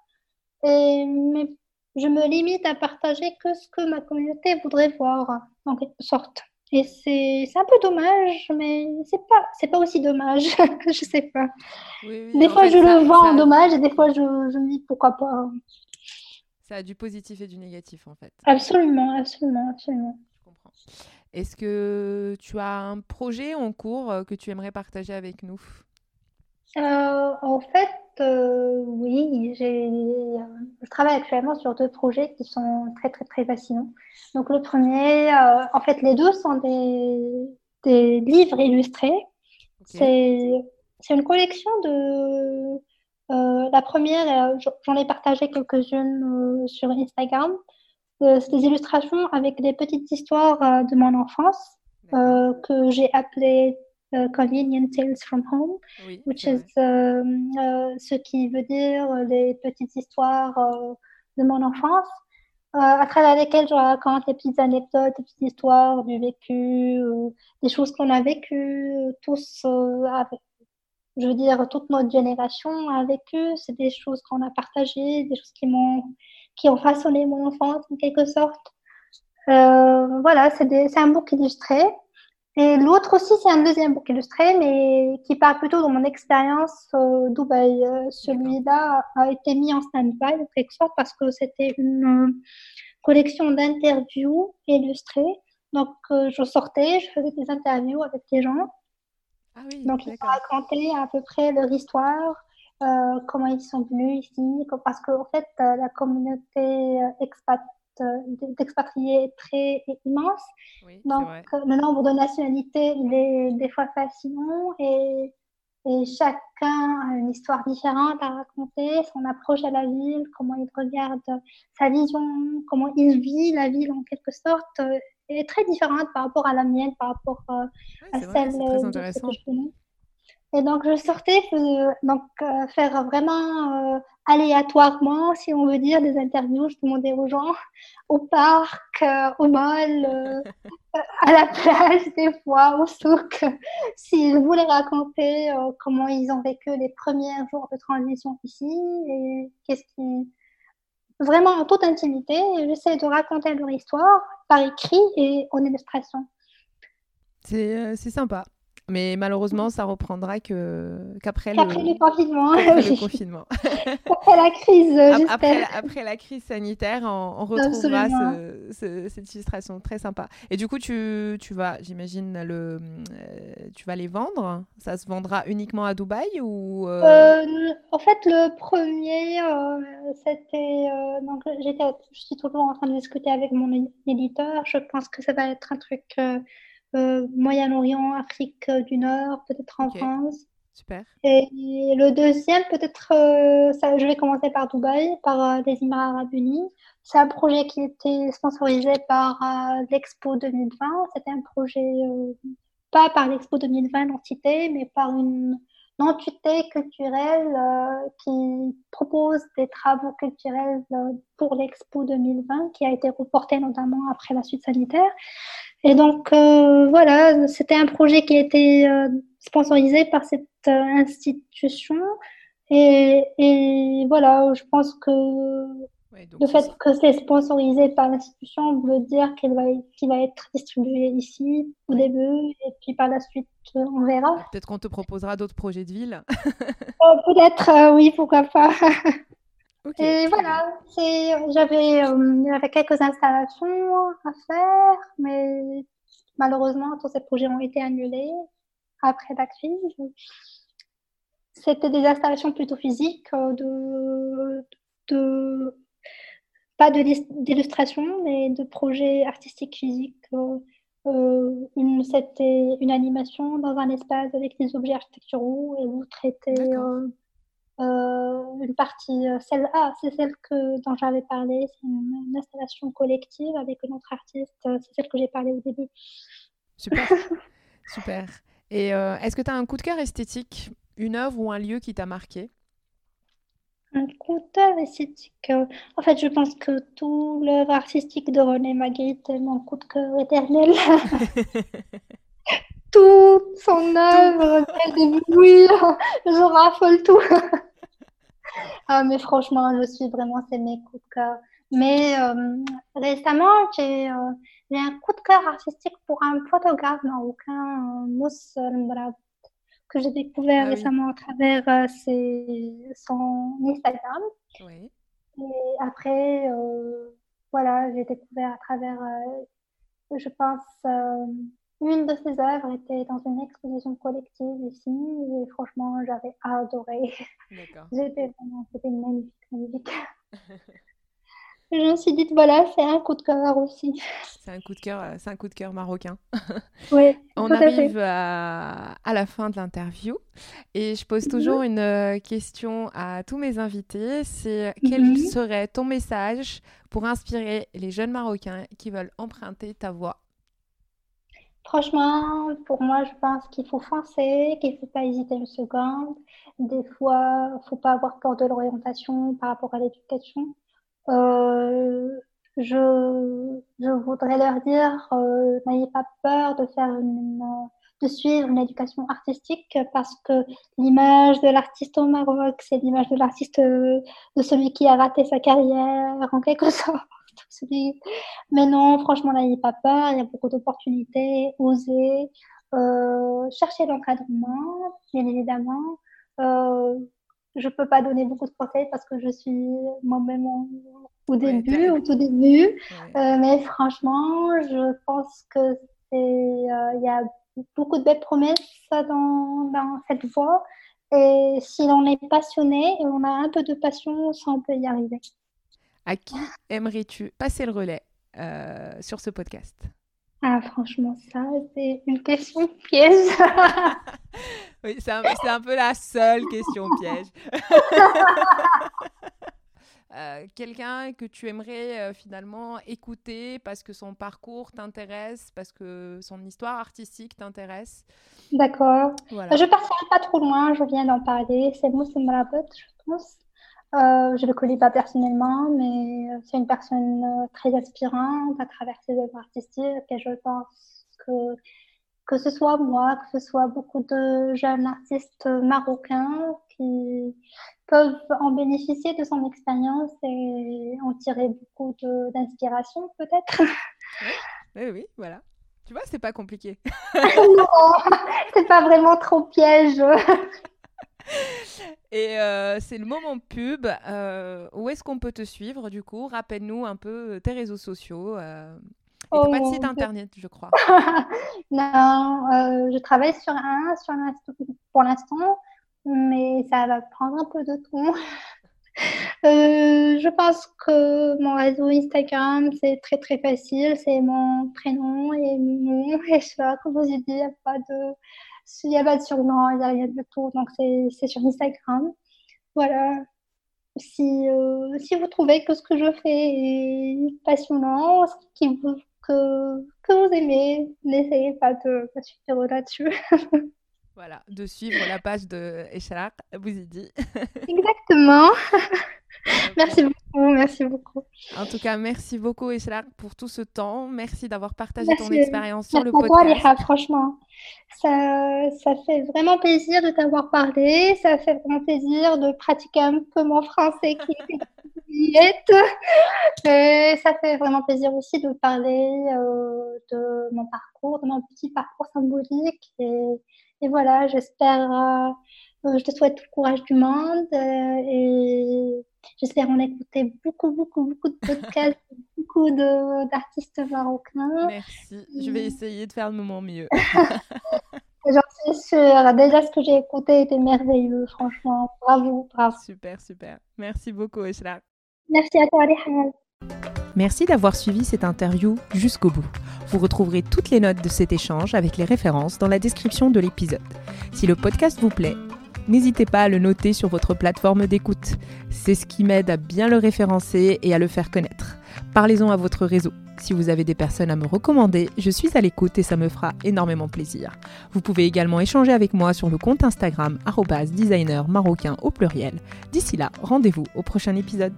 Et, mais je me limite à partager que ce que ma communauté voudrait voir, en quelque sorte. Et c'est un peu dommage, mais c'est pas, pas aussi dommage, je sais pas. des fois, je le vois en dommage et des fois, je, je me dis pourquoi pas. Ça a du positif et du négatif, en fait. Absolument, absolument, absolument. Je comprends. Est-ce que tu as un projet en cours euh, que tu aimerais partager avec nous? Euh, En fait, euh, oui, je travaille actuellement sur deux projets qui sont très, très, très fascinants. Donc, le premier, euh, en fait, les deux sont des, des livres illustrés. C'est une collection de. Euh, la première, j'en ai partagé quelques-unes sur Instagram. c'est des illustrations avec des petites histoires de mon enfance que j'ai appelées euh, Convenient Tales from Home, which is, euh, euh, ce qui veut dire les petites histoires de mon enfance, à travers lesquelles je raconte des petites anecdotes, des petites histoires du vécu, des choses qu'on a vécues tous avec, je veux dire, toute notre génération a vécu, c'est des choses qu'on a partagées, des choses qui m'ont, qui ont façonné mon enfance en quelque sorte. voilà, c'est un book illustré et l'autre aussi, c'est un deuxième book illustré, mais qui part plutôt de mon expérience au Dubaï. Euh, celui-là a été mis en stand-by, en quelque sorte, parce que c'était une euh, collection d'interviews illustrées. Donc, euh, je sortais, je faisais des interviews avec des gens. Ah oui, Donc, ils racontaient à peu près leur histoire, comment ils sont venus ici, parce qu'en fait, la communauté expat euh, d'expatriés très immense. Donc, le nombre de nationalités, il est des fois fascinant et, et, chacun a une histoire différente à raconter, son approche à la ville, comment il regarde sa vision, comment il vit la ville en quelque sorte, euh, est très différente par rapport à la mienne, par rapport euh, à celle de ce que je connais. Et donc, je sortais donc, euh, faire vraiment euh, aléatoirement, si on veut dire, des interviews. Je demandais aux gens au parc, euh, au mall, à la plage, des fois, au souk, s'ils voulaient raconter comment ils ont vécu les premiers jours de transition ici et qu'est-ce qui. Vraiment en toute intimité. J'essaie de raconter leur histoire par écrit et en illustration. C'est sympa. Mais malheureusement, ça reprendra que qu'après le... confinement. Après le confinement. après la crise, après, après, la crise sanitaire, on, retrouvera cette illustration très sympa. Et du coup, tu, tu vas, j'imagine, le, euh, tu vas les vendre? Ça se vendra uniquement à Dubaï ou euh? Euh, En fait, le premier, c'était donc j'étais, je suis toujours en train de discuter avec mon éditeur. Je pense que ça va être un truc Moyen-Orient, Afrique du Nord, peut-être en France. Super. Et le deuxième, peut-être, ça, je vais commencer par Dubaï, par les Émirats Arabes Unis. C'est un projet qui était sponsorisé par l'Expo 2020. C'était un projet, pas par l'Expo 2020, l'entité, mais par une entité culturelle euh, qui propose des travaux culturels euh, pour l'Expo 2020 qui a été reporté notamment après la suite sanitaire. Et donc euh, voilà, c'était un projet qui a été sponsorisé par cette institution. Et, et, voilà, je pense que le fait que c'est sponsorisé par l'institution veut dire qu'il va, va être distribué ici au début et puis par la suite on verra. Peut-être qu'on te proposera d'autres projets de ville. Oh, peut-être, euh, oui, pourquoi pas. et voilà, j'avais euh, quelques installations à faire, mais malheureusement tous ces projets ont été annulés après la crise. C'était des installations plutôt physiques euh, de, de pas d'illustration, mais de projets artistiques physiques. Euh, euh, C'était une animation dans un espace avec des objets architecturaux et vous traitez euh, euh, une partie, celle ah, c'est celle que, dont j'avais parlé, c'est une, installation collective avec un autre artiste, c'est celle que j'ai parlé au début. Super, super. Et est-ce que tu as un coup de cœur esthétique, une œuvre ou un lieu qui t'a marqué? Un coup de cœur esthétique. En fait, je pense que tout l'œuvre artistique de René Magritte est mon coup de cœur éternel. Toute son œuvre, oui, je raffole tout. ah, mais franchement, je suis vraiment, c'est mes coups de cœur. Mais euh, récemment, j'ai euh, un coup de cœur artistique pour un photographe marocain, Mouss Mbrab que j'ai découvert ah récemment à travers euh, son Instagram. Oui. Et après, euh, voilà, j'ai découvert à travers, euh, je pense, une de ses œuvres était dans une exposition collective ici. Et franchement, j'avais adoré. J'étais vraiment, c'était magnifique, magnifique. je me suis dit, voilà, c'est un coup de cœur aussi. C'est un coup de cœur, euh, c'est un coup de cœur marocain. Oui. On arrive à, la fin de l'interview et je pose toujours mhm. une euh, question à tous mes invités. C'est quel mhm. serait ton message pour inspirer les jeunes Marocains qui veulent emprunter ta voix Franchement, pour moi, je pense qu'il faut foncer, qu'il ne faut pas hésiter une seconde. Des fois, il ne faut pas avoir peur de l'orientation par rapport à l'éducation. Euh, je, je voudrais leur dire, euh, n'ayez pas peur de faire une, de suivre une éducation artistique parce que l'image de l'artiste au Maroc, c'est l'image de l'artiste de celui qui a raté sa carrière en quelque sorte. Mais non, franchement, n'ayez pas peur, il y a beaucoup d'opportunités, osez, euh, cherchez l'encadrement, bien évidemment. Euh, je peux pas donner beaucoup de conseils parce que je suis moi-même au début, au tout début. Euh, mais franchement, je pense que c'est, euh, il y a beaucoup de belles promesses dans, dans cette voie. Et si l'on est passionné et on a un peu de passion, ça on peut y arriver. À qui aimerais-tu passer le relais euh, sur ce podcast? Ah, franchement, ça, c'est une question piège. oui, c'est un, un, peu la seule question piège. Euh, quelqu'un que tu aimerais euh, finalement écouter parce que son parcours t'intéresse, parce que son histoire artistique t'intéresse? D'accord. Voilà. Je ne partirai pas trop loin, je viens d'en parler. C'est Moussa je pense. Euh, je ne le connais pas personnellement, mais euh, c'est une personne euh, très aspirante à travers ses œuvres artistiques et je pense que que ce soit moi, que ce soit beaucoup de jeunes artistes marocains qui peuvent en bénéficier de son expérience et en tirer beaucoup d'inspiration peut-être. Oui, oui, voilà. Tu vois, c'est pas compliqué. non, c'est pas vraiment trop piège. Et euh, c'est le moment pub. Euh, où est-ce qu'on peut te suivre du coup? Rappelle-nous un peu tes réseaux sociaux. Euh, et oh, pas de site internet, je crois. non, je travaille sur un, sur pour l'instant, mais ça va prendre un peu de temps. je pense que mon réseau Instagram, c'est très très facile. C'est mon prénom et mon nom. comme vous dit, il n'y a pas de, il n'y a pas de surnom, il n'y a rien de tout. Donc, c'est sur Instagram. Voilà. Si, euh, si vous trouvez que ce que je fais est passionnant, que, que vous aimez, n'essayez pas de me suivre là-dessus. Voilà, de suivre la page de vous y dit. Exactement. merci beaucoup, merci beaucoup. En tout cas, merci beaucoup Echelak pour tout ce temps. Merci d'avoir partagé ton expérience sur le podcast. Toi, franchement, ça, ça fait vraiment plaisir de t'avoir parlé. Ça fait vraiment plaisir de pratiquer un peu mon français qui est. Ça fait vraiment plaisir aussi de parler euh, de mon parcours, de mon petit parcours symbolique. Et et voilà, j'espère, euh, je te souhaite tout le courage du monde euh, et j'espère en écouter beaucoup, beaucoup, beaucoup de podcasts, beaucoup d'artistes marocains. Merci, je vais essayer de faire de mon mieux. J'en suis sûre. Déjà, ce que j'ai écouté était merveilleux, franchement. Bravo, bravo. Super, super. Merci beaucoup, Eshra. Merci à toi, Rihal. Merci d'avoir suivi cette interview jusqu'au bout. Vous retrouverez toutes les notes de cet échange avec les références dans la description de l'épisode. Si le podcast vous plaît, n'hésitez pas à le noter sur votre plateforme d'écoute. C'est ce qui m'aide à bien le référencer et à le faire connaître. Parlez-en à votre réseau. Si vous avez des personnes à me recommander, je suis à l'écoute et ça me fera énormément plaisir. Vous pouvez également échanger avec moi sur le compte Instagram designer marocain au pluriel. D'ici là, rendez-vous au prochain épisode.